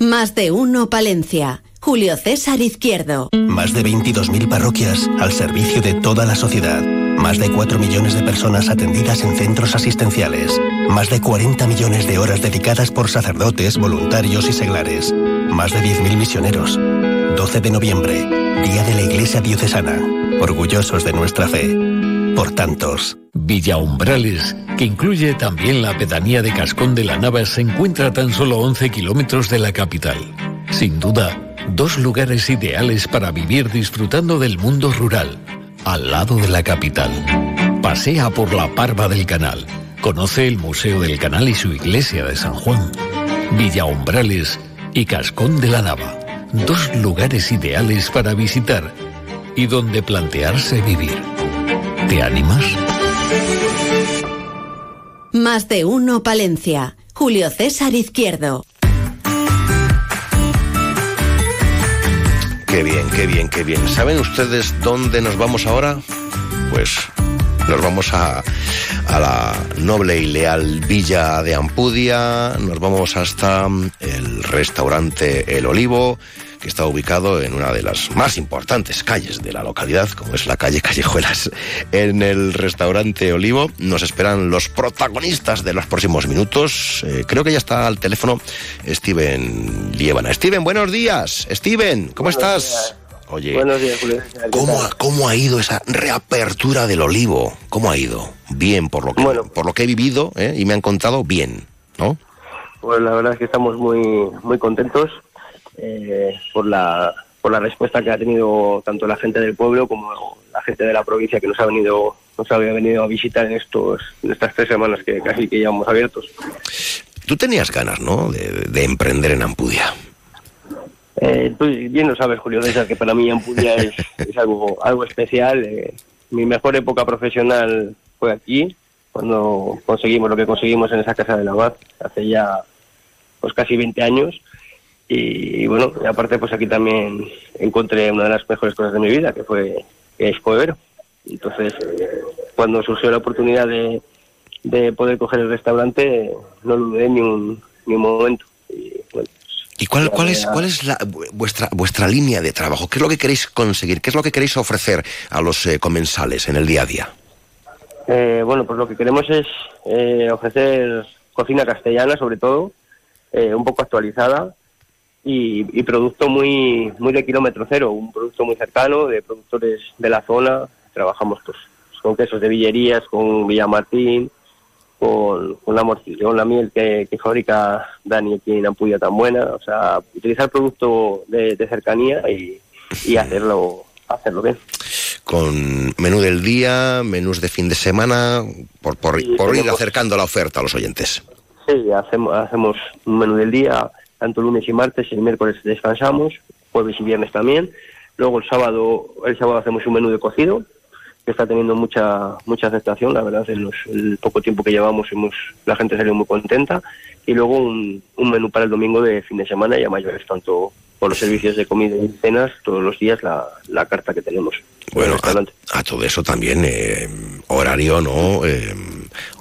Más de uno Palencia. Julio César Izquierdo. Más de 22.000 parroquias al servicio de toda la sociedad. Más de 4 millones de personas atendidas en centros asistenciales. Más de 40 millones de horas dedicadas por sacerdotes, voluntarios y seglares. Más de 10.000 misioneros. 12 de noviembre, Día de la Iglesia Diocesana. Orgullosos de nuestra fe. Por tantos. Villa Umbrales, que incluye también la pedanía de Cascón de la Nava, se encuentra a tan solo 11 kilómetros de la capital. Sin duda, dos lugares ideales para vivir disfrutando del mundo rural, al lado de la capital. Pasea por la Parva del Canal. Conoce el Museo del Canal y su iglesia de San Juan. Villa Umbrales y Cascón de la Nava. Dos lugares ideales para visitar y donde plantearse vivir. ¿Te animas? Más de uno Palencia. Julio César Izquierdo. Qué bien, qué bien, qué bien. ¿Saben ustedes dónde nos vamos ahora? Pues nos vamos a, a la noble y leal villa de Ampudia, nos vamos hasta mm, el restaurante El Olivo, que está ubicado en una de las más importantes calles de la localidad, como es la calle Callejuelas. En el restaurante Olivo nos esperan los protagonistas de los próximos minutos. Eh, creo que ya está al teléfono Steven Liébana. Steven, buenos días. Steven, ¿cómo estás? Oye, Buenos días, Julio. César, ¿qué ¿Cómo, ¿Cómo ha ido esa reapertura del olivo? ¿Cómo ha ido? Bien, por lo que, por lo que he vivido ¿eh? y me han contado, bien, ¿no? Pues la verdad es que estamos muy muy contentos eh, por la por la respuesta que ha tenido tanto la gente del pueblo como la gente de la provincia que nos ha venido nos había venido a visitar en estos en estas tres semanas que casi que llevamos abiertos. Tú tenías ganas, ¿no? De, de emprender en Ampudia. Eh, tú bien lo sabes, Julio César, que para mí Ampudia es, es algo algo especial. eh. mi mejor época profesional fue aquí, cuando conseguimos lo que conseguimos en esa casa de la Abad, hace ya pues casi 20 años. Y, bueno, y aparte pues aquí también encontré una de las mejores cosas de mi vida, que fue que es. Entonces, cuando surgió la oportunidad de, de poder coger el restaurante, no lo dudé ni un, ni un momento. Y, bueno, ¿Y cuál, cuál es, cuál es la, vu- vuestra, vuestra línea de trabajo? ¿Qué es lo que queréis conseguir? ¿Qué es lo que queréis ofrecer a los eh, comensales en el día a día? Eh, bueno, pues lo que queremos es eh, ofrecer cocina castellana, sobre todo, eh, un poco actualizada y, y producto muy muy de kilómetro cero, un producto muy cercano de productores de la zona. Trabajamos pues con quesos de Villerías, con Villamartín, con, con la morcilla, la miel que, que, fabrica Dani aquí en Ampudia tan buena, o sea, utilizar producto de, de cercanía y, y hacerlo, hacerlo bien con menú del día, menús de fin de semana, por, por, por ir acercando la oferta a los oyentes. Sí, hacemos, hacemos un menú del día, tanto lunes y martes, el miércoles descansamos, jueves y viernes también. Luego el sábado, el sábado hacemos un menú de cocido, que está teniendo mucha mucha aceptación, la verdad, en el poco tiempo que llevamos hemos, la gente salió muy contenta. Y luego un, un menú para el domingo de fin de semana y a mayores, tanto por los servicios de comida y cenas, todos los días la, la carta que tenemos. Bueno, a, todo eso también eh, horario no eh,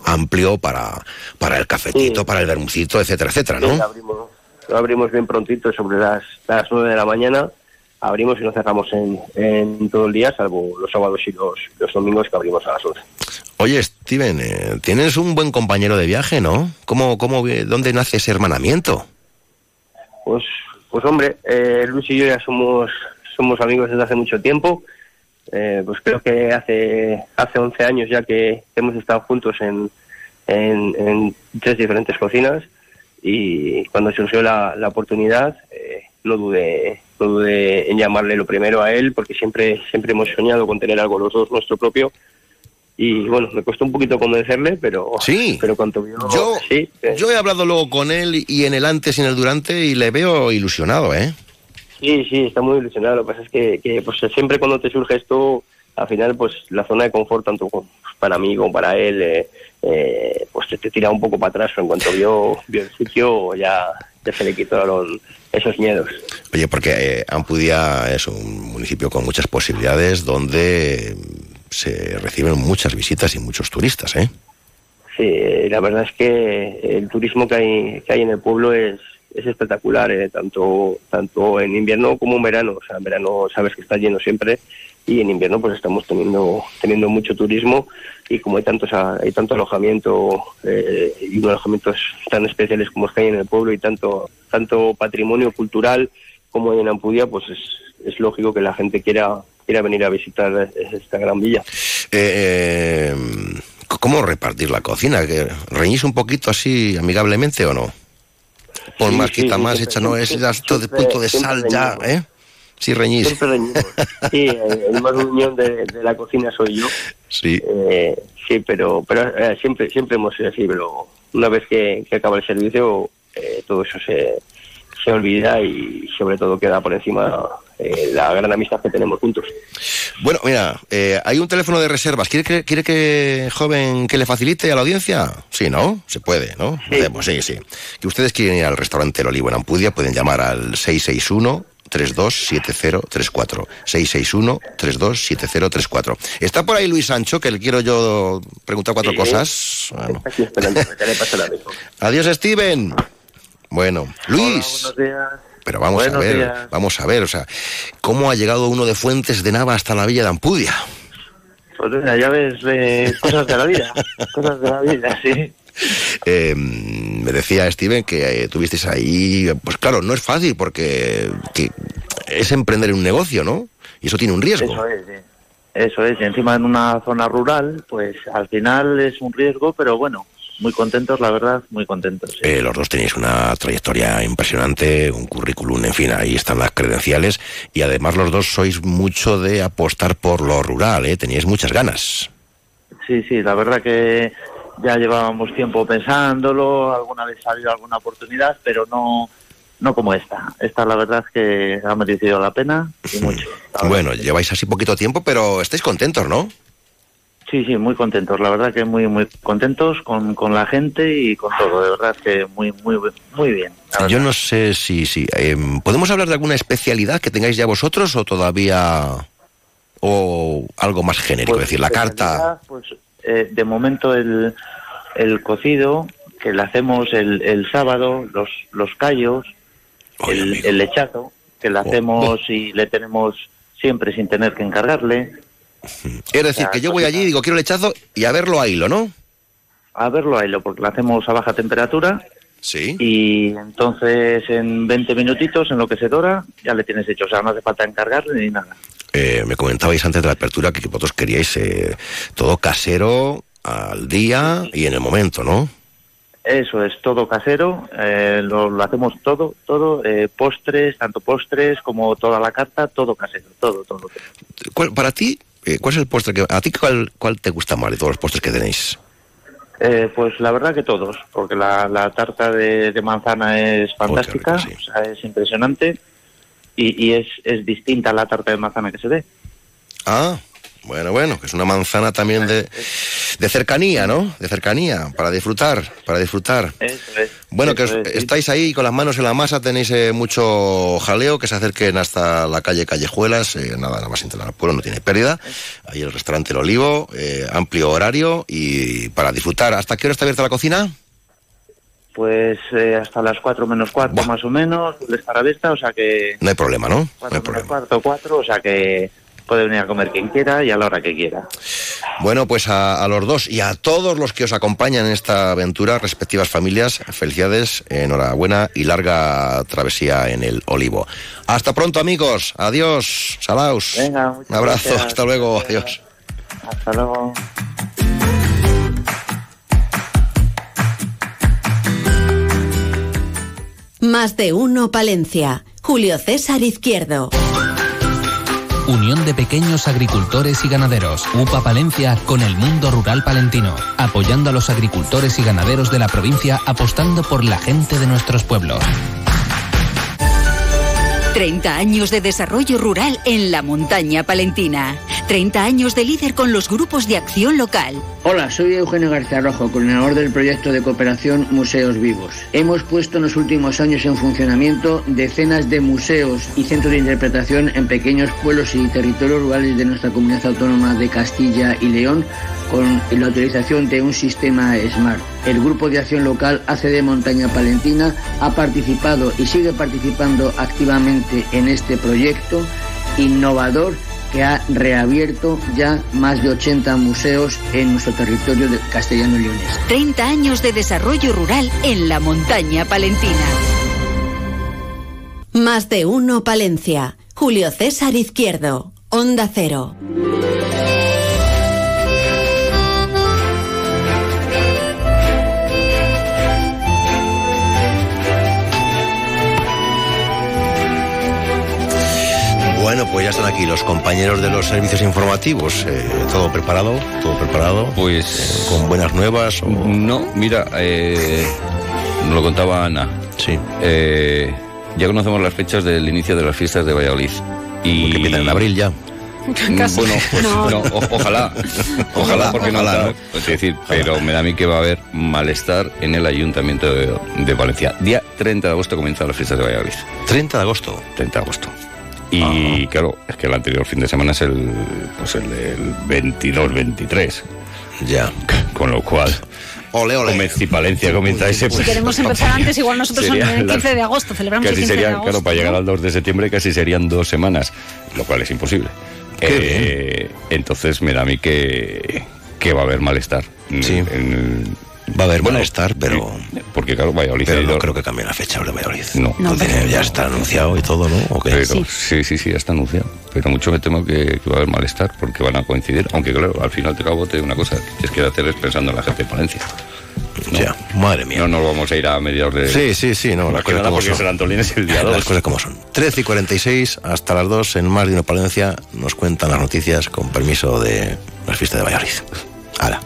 amplio para, para el cafetito, para el vermucito, etcétera, etcétera, ¿no? abrimos, abrimos bien prontito, sobre las, las 9 de la mañana, abrimos y nos cerramos en, en todo el día, salvo los sábados y los, los domingos que abrimos a las 11. Oye, Steven, eh, tienes un buen compañero de viaje, ¿no? ¿Cómo, cómo, ¿Dónde nace ese hermanamiento? Pues, pues hombre, eh, Luis y yo ya somos, somos amigos desde hace mucho tiempo. Eh, pues creo que hace hace 11 años ya que hemos estado juntos en, en, tres diferentes cocinas y cuando surgió la, la oportunidad eh, no dudé no dudé en llamarle lo primero a él porque siempre siempre hemos soñado con tener algo los dos nuestro propio y bueno me costó un poquito convencerle pero sí pero cuanto vio yo sí, eh. yo he hablado luego con él y en el antes y en el durante y le veo ilusionado eh Sí, sí, está muy ilusionado. Lo que pasa es que, que pues, siempre cuando te surge esto, al final, pues la zona de confort, tanto para mí como para él, eh, eh, pues te, tira un poco para atrás. en cuanto vio, vio el sitio, ya, ya se le quitaron esos miedos. Oye, porque eh, Ampudia es un municipio con muchas posibilidades donde se reciben muchas visitas y muchos turistas, ¿eh? Sí, la verdad es que el turismo que hay, que hay en el pueblo es, es espectacular, eh, tanto, tanto en invierno como en verano. O sea, en verano sabes que está lleno siempre y en invierno pues estamos teniendo, teniendo mucho turismo y como hay, tantos, hay tanto alojamiento eh, y unos alojamientos tan especiales como es que hay en el pueblo y tanto, tanto patrimonio cultural como hay en Ampudia, pues es, es lógico que la gente quiera, quiera venir a visitar esta gran villa. Eh, ¿Cómo repartir la cocina? ¿Reñís un poquito así amigablemente o no? Por más, quita más, hecha, no es todo de punto de sal ya, ¿eh? Sí, reñís. Siempre Sí, el más unión de, la cocina soy yo. Sí. Eh, sí, pero pero eh, siempre siempre hemos sido así, pero una vez que, acaba el servicio, eh, todo eso se, se olvida y sobre todo queda por encima la gran amistad que tenemos juntos. Bueno, mira, hay un teléfono de reservas. ¿Quiere que, ¿Quiere que, joven, que le facilite a la audiencia? Sí, ¿no? Se puede, ¿no? Sí, sí, sí. Que ustedes quieren ir al restaurante El Olivo en Ampudia, pueden llamar al 661 327034 661 327034 Está por ahí Luis Sancho, que le quiero yo preguntar cuatro cosas. Bueno. Aquí esperando, Adiós, Steven. Bueno, Luis. buenos días. Pero vamos a ver, vamos a ver, o sea, ¿cómo ha llegado uno de Fuentes de Nava hasta la villa de Ampudia? Pues ya ves, eh, cosas de la vida, cosas de la vida, sí. Eh, me decía Steven que eh, tuvisteis ahí, pues claro, no es fácil porque es emprender un negocio, ¿no? Y eso tiene un riesgo. Eso es, eso es. Y encima en una zona rural, pues al final es un riesgo, pero bueno, muy contentos, la verdad, muy contentos. Eh, los dos tenéis una trayectoria impresionante, un currículum, en fin, ahí están las credenciales y además los dos sois mucho de apostar por lo rural, ¿eh? Teníais muchas ganas. Sí, sí, la verdad que ya llevábamos tiempo pensándolo, alguna vez salió alguna oportunidad, pero no no como esta. Esta la verdad es que ha merecido la pena y mucho. Bueno, lleváis así poquito tiempo, pero estáis contentos, ¿no? Sí, sí, muy contentos. La verdad que muy, muy contentos con, con la gente y con todo. De verdad que muy, muy, muy bien. Yo no sé si, si em, podemos hablar de alguna especialidad que tengáis ya vosotros o todavía o algo más genérico, pues, es decir, la carta. Pues eh, de momento el, el cocido que le hacemos el, el sábado, los, los callos, el, el, lechazo, que le oh, hacemos y le tenemos siempre sin tener que encargarle. Es decir, que yo voy allí y digo, quiero lechazo y a verlo a hilo, ¿no? A verlo a hilo, porque lo hacemos a baja temperatura. Sí. Y entonces en 20 minutitos, en lo que se dora, ya le tienes hecho. O sea, no hace falta encargarle ni nada. Eh, me comentabais antes de la apertura que vosotros queríais eh, todo casero, al día y en el momento, ¿no? Eso es todo casero, eh, lo, hacemos todo, todo, eh, postres, tanto postres como toda la carta, todo casero, todo, todo. ¿Cuál, para ti, eh, ¿cuál es el postre que... ¿A ti cuál, cuál te gusta más de todos los postres que tenéis? Pues la verdad que todos, porque la, tarta de, manzana es fantástica, es impresionante y, es, es distinta a la tarta de manzana que se ve. Ah, bueno, bueno, que es una manzana también de, de cercanía, ¿no? De cercanía, para disfrutar, para disfrutar. bueno, que estáis ahí con las manos en la masa, tenéis eh, mucho jaleo, que se acerquen hasta la calle Callejuelas, eh, nada, nada más entrar al pueblo, no tiene pérdida. Ahí el restaurante El Olivo, eh, amplio horario y para disfrutar. ¿Hasta qué hora está abierta la cocina? Pues hasta las cuatro menos cuatro más o menos, de estar abierta, o sea que... No hay problema, ¿no? no hay problema. cuarto, cuatro, o sea que puede venir a comer quien quiera y a la hora que quiera. Bueno, pues a, los dos y a todos los que os acompañan en esta aventura, respectivas familias, felicidades, enhorabuena y larga travesía en el olivo. Hasta pronto, amigos. Adiós. Salaos. Venga, un abrazo. Hasta luego. Adiós. Hasta luego. Más de uno, Palencia. Julio César Izquierdo. Unión de Pequeños Agricultores y Ganaderos, UPA Palencia con el mundo rural palentino, apoyando a los agricultores y ganaderos de la provincia, apostando por la gente de nuestros pueblos. 30 años de desarrollo rural en la montaña palentina. 30 años de líder con los grupos de acción local. Hola, soy Eugenio García Rojo, coordinador del proyecto de cooperación Museos Vivos. Hemos puesto en los últimos años en funcionamiento decenas de museos y centros de interpretación en pequeños pueblos y territorios rurales de nuestra comunidad autónoma de Castilla y León con la utilización de un sistema SMART. El Grupo de Acción Local ACD Montaña Palentina ha participado y sigue participando activamente en este proyecto innovador que ha reabierto ya más de 80 museos en nuestro territorio de castellano leones. 30 años de desarrollo rural en la montaña palentina. Más de uno Palencia. Julio César Izquierdo. Onda Cero. Pues ya están aquí los compañeros de los servicios informativos. Eh, ¿Todo preparado? ¿Todo preparado? Pues... Eh, ¿Con buenas nuevas? No, mira, eh, nos lo contaba Ana. Sí. ya conocemos las fechas del inicio de las fiestas de Valladolid. Y... Que empiezan en abril ya. Bueno, pues no. ojalá, ojalá, porque no, ¿no? Pues decir, pero me da a mí que va a haber malestar en el Ayuntamiento de, Valencia. Día 30 de agosto comienzan las fiestas de Valladolid. 30 de agosto. 30 de agosto. Y claro, es que el anterior fin de semana es el, pues el del 22-23. Ya. Con lo cual. Ole, ole. si Palencia comienza ese. Pues, si queremos empezar antes, igual nosotros en el 15 de agosto celebramos casi el 15 serían, de agosto. Claro, para llegar al 2 de septiembre casi serían dos semanas, lo cual es imposible. Eh, entonces me da a mí que, que va a haber malestar. Sí. En, Va a haber malestar, pero. Porque, claro, Valladolid. Pero no creo que cambie la fecha de Valladolid. No, no, ya está anunciado y todo, ¿no? sí. sí, sí, ya está anunciado. Pero mucho me temo que, va a haber malestar porque van a coincidir. Aunque, claro, al final te cabo te una cosa: es que hacer es pensando en la gente de Palencia. Ya, madre mía. No nos vamos a ir a mediados de. Sí, sí, sí, no. Las cosas como son. Antolín es el día 2. Las cosas como son. 13 y 46 hasta las 2 en Más de una Palencia nos cuentan las noticias con permiso de las fiestas de Valladolid. Hala.